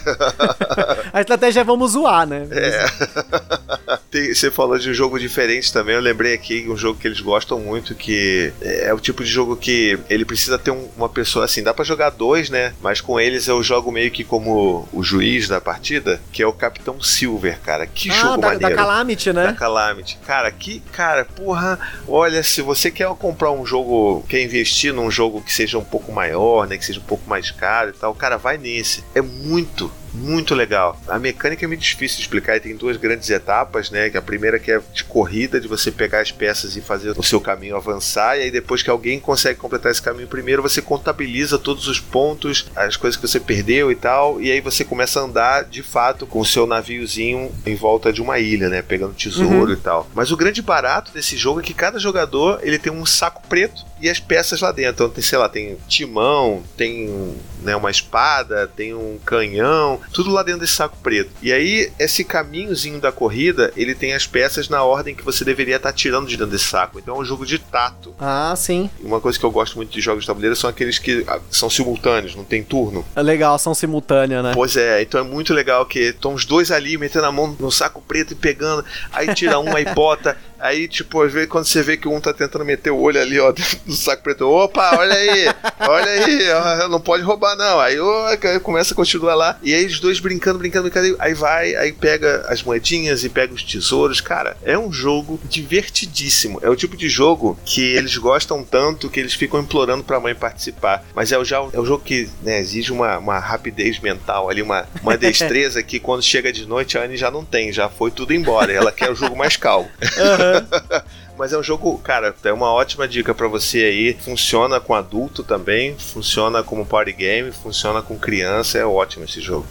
A estratégia é vamos zoar, né? <laughs> Tem- você falou de um jogo diferente também. Eu lembrei aqui um jogo que eles gostam muito, que é o tipo de jogo que ele precisa ter um- uma pessoa assim. Dá pra jogar dois, né? Mas com eles eu jogo meio que como o juiz da partida, que é o Capitão Silver, cara. Que Ah, jogo da, da maneiro. Calamity, Da né? Calamity. Cara, que cara, porra. Olha, se você quer comprar um jogo, quer investir num jogo que seja um pouco maior, né? Que seja um pouco mais caro e tal, cara, vai nesse. É muito. Muito legal. A mecânica é muito difícil de explicar e tem duas grandes etapas, né? Que a primeira que é de corrida, de você pegar as peças e fazer o seu caminho avançar, e aí depois que alguém consegue completar esse caminho primeiro, você contabiliza todos os pontos, as coisas que você perdeu e tal, e aí você começa a andar de fato com o seu naviozinho em volta de uma ilha, né? Pegando tesouro e tal. Mas o grande barato desse jogo é que cada jogador ele tem um saco preto e as peças lá dentro. Então tem, sei lá, tem timão, tem né, uma espada, tem um canhão, tudo lá dentro desse saco preto. E aí, esse caminhozinho da corrida, ele tem as peças na ordem que você deveria estar tirando de dentro desse saco. Então é um jogo de tato. Ah, sim. Uma coisa que eu gosto muito de jogos de tabuleiro são aqueles que ah, são simultâneos, não tem turno. É legal, ação simultânea, né? Pois é, então é muito legal que estão os dois ali metendo a mão no saco preto e pegando, aí tira um, aí bota, aí tipo, às vezes quando você vê que um tá tentando meter o olho ali, ó, <laughs> do saco preto, opa, olha aí, olha aí, ó, não pode roubar não, aí, ó, começa a continuar lá, e aí os dois brincando, brincando, brincando, aí vai, aí pega as moedinhas e pega os tesouros, cara, é um jogo divertidíssimo, é o tipo de jogo que eles gostam tanto que eles ficam implorando pra mãe participar, mas é o, já, é o jogo que né, exige uma, uma rapidez mental ali, uma, uma destreza que quando chega de noite a Anne já não tem, já foi tudo embora, ela quer o jogo mais calmo. <laughs> <laughs> Mas é um jogo, cara, é uma ótima dica para você aí. Funciona com adulto também, funciona como party game, funciona com criança, é ótimo esse jogo.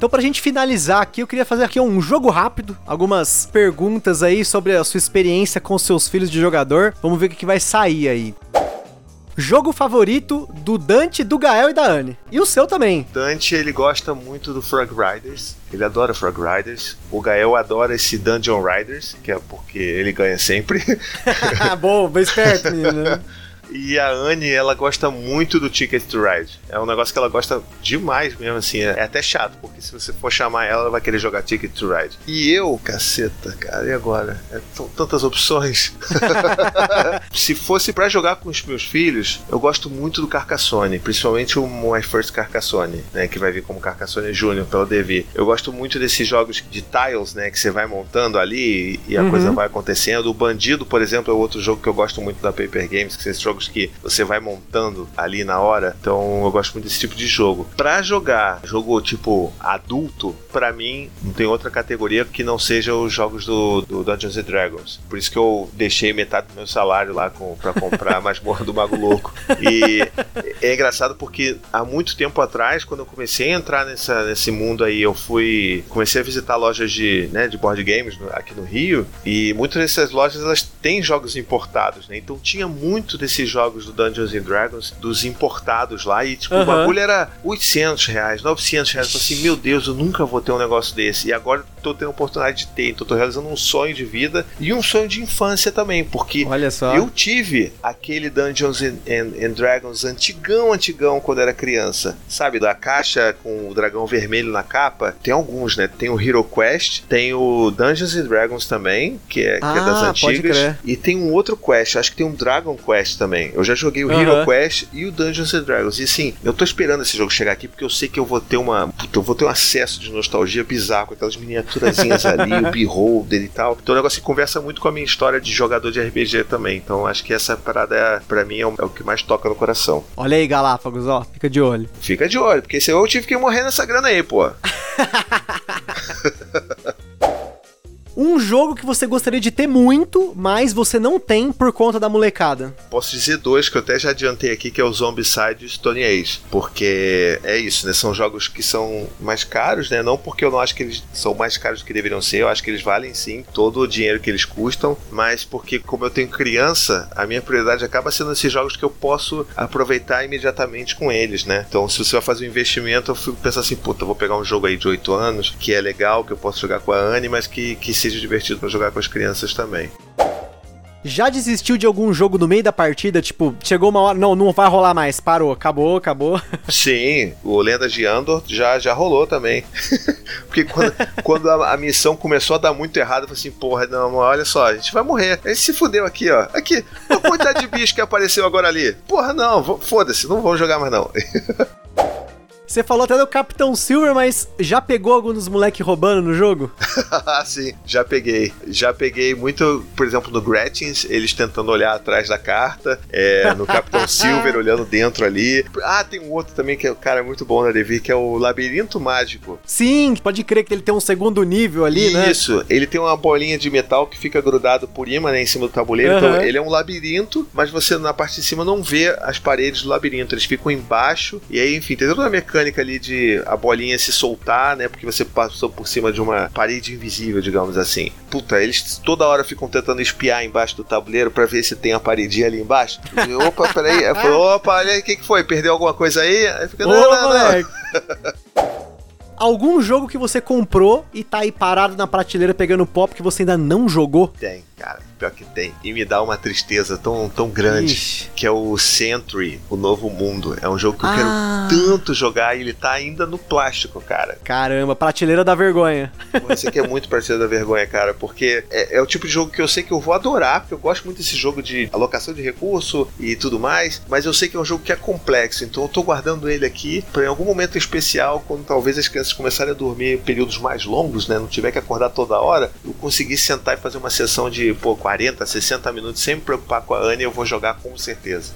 Então, pra gente finalizar aqui, eu queria fazer aqui um jogo rápido, algumas perguntas aí sobre a sua experiência com seus filhos de jogador. Vamos ver o que, que vai sair aí. Jogo favorito do Dante, do Gael e da Anne. E o seu também. Dante, ele gosta muito do Frog Riders. Ele adora Frog Riders. O Gael adora esse Dungeon Riders, que é porque ele ganha sempre. <laughs> Bom, bem esperto, menino. <laughs> E a Anne, ela gosta muito do Ticket to Ride. É um negócio que ela gosta demais mesmo, assim. É até chato, porque se você for chamar ela, ela vai querer jogar Ticket to Ride. E eu, caceta, cara, e agora? É, são tantas opções. <laughs> se fosse para jogar com os meus filhos, eu gosto muito do Carcassonne, principalmente o My First Carcassonne, né, que vai vir como Carcassonne Júnior pela DV. Eu gosto muito desses jogos de tiles, né, que você vai montando ali e a Uhum. coisa vai acontecendo. O Bandido, por exemplo, é outro jogo que eu gosto muito da Paper Games, que esses jogos que você vai montando ali na hora. Então eu gosto muito desse tipo de jogo. Pra jogar jogo tipo adulto, pra mim não tem outra categoria que não seja os jogos do, do Dungeons and Dragons. Por isso que eu deixei metade do meu salário lá com, pra comprar a <laughs> masmorra do Mago Louco. E é engraçado porque há muito tempo atrás, quando eu comecei a entrar nessa, nesse mundo aí, eu fui. comecei a visitar lojas de, né, de board games aqui no Rio. E muitas dessas lojas elas têm jogos importados, né? Então tinha muito desses jogos do Dungeons and Dragons, dos importados lá. E tipo, o Aham. bagulho era 800 reais, 900 reais. Eu falei assim, meu Deus, eu nunca vou ter um negócio desse. E agora tô tendo a oportunidade de ter. Então tô realizando um sonho de vida e um sonho de infância também. Porque Olha só. eu tive aquele Dungeons and, and- and Dragons antigão, antigão, quando era criança. Sabe, da caixa com o dragão vermelho na capa? Tem alguns, né? Tem o Hero Quest, tem o Dungeons and Dragons também, que é, que é das Ah, antigas. E tem um outro Quest, acho que tem um Dragon Quest também. Eu já joguei o. Hero Quest e o Dungeons and Dragons. E sim, eu tô esperando esse jogo chegar aqui porque eu sei que eu vou ter uma. Puta, eu vou ter um acesso de nostalgia bizarro com aquelas miniaturazinhas ali, o Beholder e tal. Então o negócio que conversa muito com a minha história de jogador de RPG também. Então acho que essa parada, é, pra mim, é o, é o que mais toca no coração. Olha aí, Galápagos, ó. Fica de olho. Fica de olho, porque senão eu tive que morrer nessa grana aí, pô. <laughs> Um jogo que você gostaria de ter muito, mas você não tem por conta da molecada. Posso dizer dois que eu até já adiantei aqui, que é o Zombicide e Stone Age. Porque é isso, né? São jogos que são mais caros, né? Não porque eu não acho que eles são mais caros do que deveriam ser, eu acho que eles valem sim todo o dinheiro que eles custam, mas porque como eu tenho criança, a minha prioridade acaba sendo esses jogos que eu posso aproveitar imediatamente com eles, né? Então se você vai fazer um investimento, eu fico pensando assim, puta, vou pegar um jogo aí de 8 anos, que é legal, que eu posso jogar com a Anne, mas que, que seja divertido pra jogar com as crianças também. Já desistiu de algum jogo no meio da partida? Tipo, chegou uma hora, não, não vai rolar mais, parou, acabou, acabou. <laughs> Sim, o Lendas de Andor já, já rolou também. <laughs> Porque quando, quando a, a missão começou a dar muito errado, eu falei assim, porra, não, olha só, a gente vai morrer. A gente se fudeu aqui, ó. Aqui, a quantidade de bicho que apareceu agora ali. Porra, não, foda-se, não vamos jogar mais não. <laughs> Você falou até do Capitão Silver, mas já pegou algum dos moleques roubando no jogo? <laughs> Ah, Sim, já peguei. Já peguei muito, por exemplo, no Gretchens, eles tentando olhar atrás da carta, é, <laughs> no Capitão Silver olhando dentro ali. Ah, tem um outro também que é o cara muito bom na Devi, que é o Labirinto Mágico. Sim, pode crer que ele tem um segundo nível ali, né? Isso, ele tem uma bolinha de metal que fica grudado por imã, né, em cima do tabuleiro. Então Aham. ele é um labirinto, mas você na parte de cima não vê as paredes do labirinto, eles ficam embaixo. E aí, enfim, tem toda uma mecânica ali de a bolinha se soltar, né, porque você passou por cima de uma parede invisível, digamos assim. Puta, eles toda hora ficam tentando espiar embaixo do tabuleiro pra ver se tem a paredinha ali embaixo. E, opa, peraí. <laughs> Opa, olha aí, o que, que foi? Perdeu alguma coisa aí? Aí fica, Ô, não, não, não. moleque! <laughs> Algum jogo que você comprou e tá aí parado na prateleira pegando pó porque você ainda não jogou? Tem, cara, pior que tem. E me dá uma tristeza tão, tão grande. Ixi. que é o Sentry, o Novo Mundo. É um jogo que eu Ah. quero tanto jogar e ele tá ainda no plástico, cara. Caramba, prateleira da vergonha. Esse aqui é muito parecido da vergonha, cara, porque é, é o tipo de jogo que eu sei que eu vou adorar, porque eu gosto muito desse jogo de alocação de recurso e tudo mais, mas eu sei que é um jogo que é complexo, então eu tô guardando ele aqui pra em algum momento especial, quando talvez as crianças começarem a dormir períodos mais longos, né, não tiver que acordar toda hora, eu conseguir sentar e fazer uma sessão de, pô, 40, 60 minutos sem me preocupar com a Anne, eu vou jogar com certeza.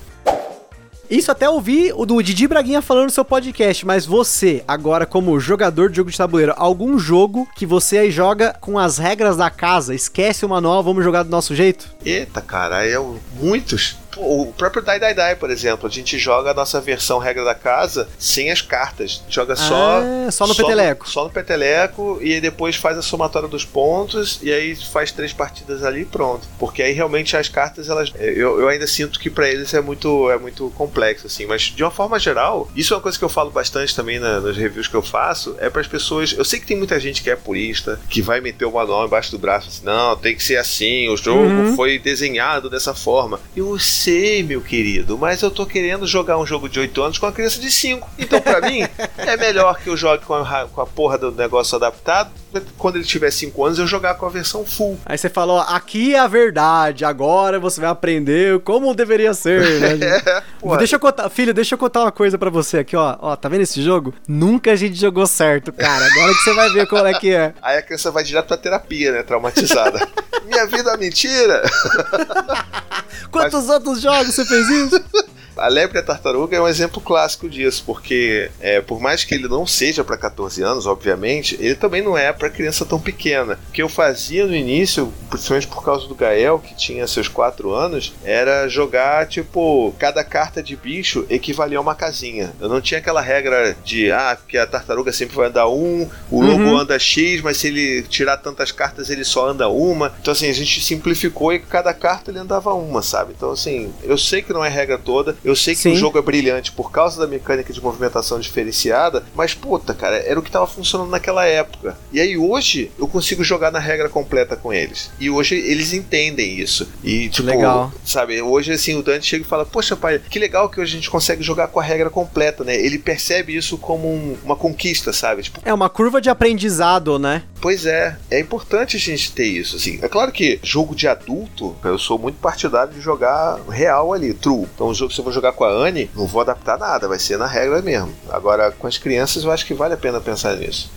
Isso até ouvi o do Didi Braguinha falando no seu podcast, mas você, agora como jogador de jogo de tabuleiro, algum jogo que você aí joga com as regras da casa, esquece o manual, vamos jogar do nosso jeito? Eita, cara, é muitos o próprio Die Die Die, por exemplo, a gente joga a nossa versão regra da casa sem as cartas. Joga só. Ah, só no só peteleco. Só no peteleco e aí depois faz a somatória dos pontos e aí faz três partidas ali e pronto. Porque aí realmente as cartas, elas. Eu, eu ainda sinto que para eles é muito, é muito complexo, assim. Mas de uma forma geral, isso é uma coisa que eu falo bastante também na, nas reviews que eu faço. É para as pessoas. Eu sei que tem muita gente que é purista, que vai meter o manual embaixo do braço assim, não, tem que ser assim, o jogo uhum. foi desenhado dessa forma. Eu sei, meu querido, mas eu tô querendo jogar um jogo de 8 anos com uma criança de 5. Então, para mim, <laughs> é melhor que eu jogue com a, com a porra do negócio adaptado. Quando ele tiver 5 anos, eu jogar com a versão full. Aí você falou, aqui é a verdade, agora você vai aprender como deveria ser, <laughs> né? é, deixa eu contar, filho, deixa eu contar uma coisa para você aqui, ó. Ó, tá vendo esse jogo? Nunca a gente jogou certo, cara. Agora que você vai ver qual é que é. <laughs> Aí a criança vai direto pra terapia, né? Traumatizada. Minha vida é mentira! Quantos Mas... outros jogos você fez isso? A Lebre e a Tartaruga é um exemplo clássico disso, porque é, por mais que ele não seja para 14 anos, obviamente, ele também não é para criança tão pequena. O que eu fazia no início, principalmente por causa do Gael, que tinha seus 4 anos, era jogar, tipo, cada carta de bicho equivalia a uma casinha. Eu não tinha aquela regra de, ah, que a tartaruga sempre vai andar um, o lobo uhum. anda X, mas se ele tirar tantas cartas, ele só anda uma. Então, assim, a gente simplificou e cada carta ele andava uma, sabe? Então, assim, eu sei que não é regra toda, eu sei que Sim. o jogo é brilhante por causa da mecânica de movimentação diferenciada, mas puta, cara, era o que tava funcionando naquela época. E aí hoje eu consigo jogar na regra completa com eles. E hoje eles entendem isso. E tipo, legal. sabe, hoje assim o Dante chega e fala: "Poxa, pai, que legal que hoje a gente consegue jogar com a regra completa, né?" Ele percebe isso como um, uma conquista, sabe? Tipo, é uma curva de aprendizado, né? Pois é, é importante a gente ter isso, assim. É claro que jogo de adulto, eu sou muito partidário de jogar real ali, true. Então, o jogo se eu vou jogar com a Anne, não vou adaptar nada, vai ser na regra mesmo. Agora, com as crianças, eu acho que vale a pena pensar nisso.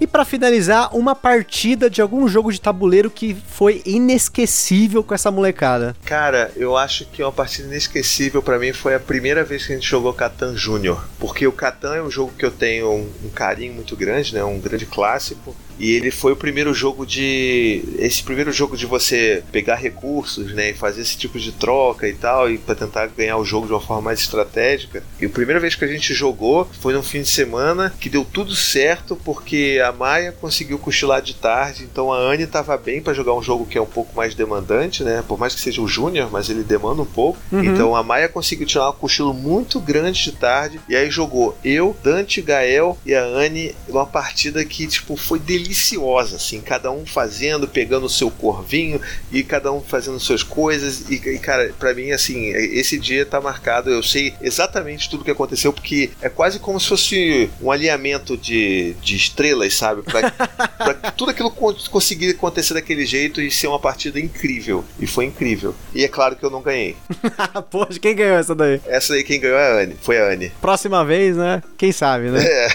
E para finalizar, uma partida de algum jogo de tabuleiro que foi inesquecível com essa molecada. Cara, eu acho que uma partida inesquecível para mim foi a primeira vez que a gente jogou Catan Júnior, porque o Catan é um jogo que eu tenho um, um carinho muito grande, né, um grande clássico. E ele foi o primeiro jogo de. Esse primeiro jogo de você pegar recursos, né? E fazer esse tipo de troca e tal, e para tentar ganhar o jogo de uma forma mais estratégica. E a primeira vez que a gente jogou foi num fim de semana que deu tudo certo, porque a Maia conseguiu cochilar de tarde, então a Anne tava bem para jogar um jogo que é um pouco mais demandante, né? Por mais que seja o Júnior, mas ele demanda um pouco. Uhum. Então a Maia conseguiu tirar um cochilo muito grande de tarde, e aí jogou eu, Dante, Gael e a Anne uma partida que, tipo, foi delícia deliciosa, assim, cada um fazendo, pegando o seu corvinho e cada um fazendo suas coisas. E, e cara, para mim, assim, esse dia tá marcado. Eu sei exatamente tudo que aconteceu, porque é quase como se fosse um alinhamento de, de estrelas, sabe? Pra, <laughs> pra tudo aquilo conseguir acontecer daquele jeito e ser uma partida incrível. E foi incrível. E é claro que eu não ganhei. <laughs> Poxa, quem ganhou essa daí? Essa daí quem ganhou é a Anne. Foi a Anne. Próxima vez, né? Quem sabe, né? É.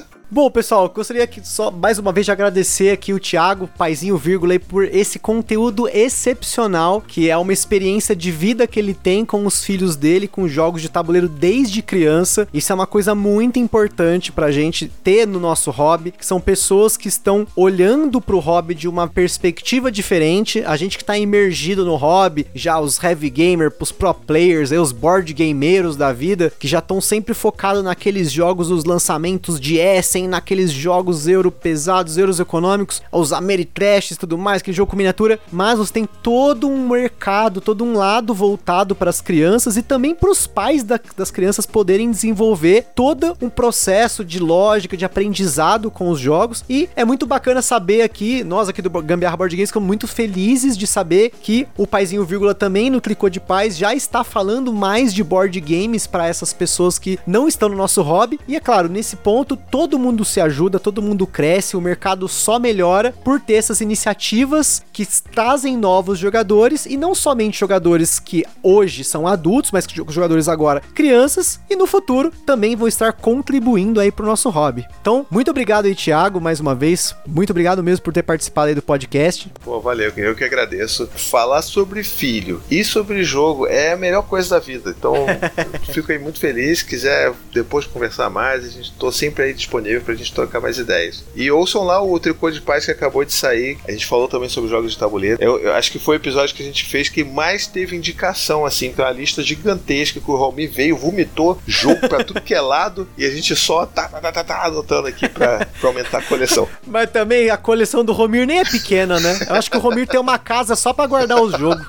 <laughs> Bom, pessoal, gostaria que só mais uma vez de agradecer aqui o Thiago, paizinho vírgula, por esse conteúdo excepcional, que é uma experiência de vida que ele tem com os filhos dele, com jogos de tabuleiro desde criança. Isso é uma coisa muito importante pra gente ter no nosso hobby, que são pessoas que estão olhando pro hobby de uma perspectiva diferente. A gente que tá imergido no hobby, já os heavy gamer, os pro players, os board gameiros da vida, que já estão sempre focados naqueles jogos, os lançamentos de Essen naqueles jogos euro pesados, euros econômicos, os Ameritrash e tudo mais, aquele jogo com miniatura, mas você tem todo um mercado, todo um lado voltado para as crianças e também para os pais da, das crianças poderem desenvolver todo um processo de lógica, de aprendizado com os jogos. E é muito bacana saber aqui, nós aqui do Gambiarra Board Games ficamos muito felizes de saber que o Paizinho Vírgula também no Tricô de Paz já está falando mais de board games para essas pessoas que não estão no nosso hobby. E é claro, nesse ponto, todo mundo mundo se ajuda, todo mundo cresce, o mercado só melhora por ter essas iniciativas que trazem novos jogadores e não somente jogadores que hoje são adultos, mas que jogadores agora crianças e no futuro também vão estar contribuindo aí pro nosso hobby. Então, muito obrigado aí, Thiago, mais uma vez. Muito obrigado mesmo por ter participado aí do podcast. Pô, valeu, eu que agradeço. Falar sobre filho e sobre jogo é a melhor coisa da vida. Então, <laughs> fico aí muito feliz. Se quiser depois conversar mais, a gente tô sempre aí disponível pra gente trocar mais ideias. E ouçam lá o Tricô de Paz que acabou de sair. A gente falou também sobre jogos de tabuleiro. Eu, eu acho que foi o episódio que a gente fez que mais teve indicação, assim, então a lista gigantesca que o Romy veio, vomitou jogo pra tudo que é lado <laughs> e a gente só tá, tá, tá, tá, tá anotando aqui pra, pra aumentar a coleção. <laughs> Mas também a coleção do Romir nem é pequena, né? Eu acho que o Romir tem uma casa só pra guardar os jogos.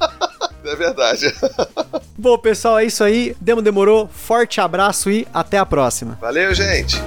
É verdade. <laughs> Bom, pessoal, é isso aí. Demo demorou. Forte abraço e até a próxima. Valeu, gente.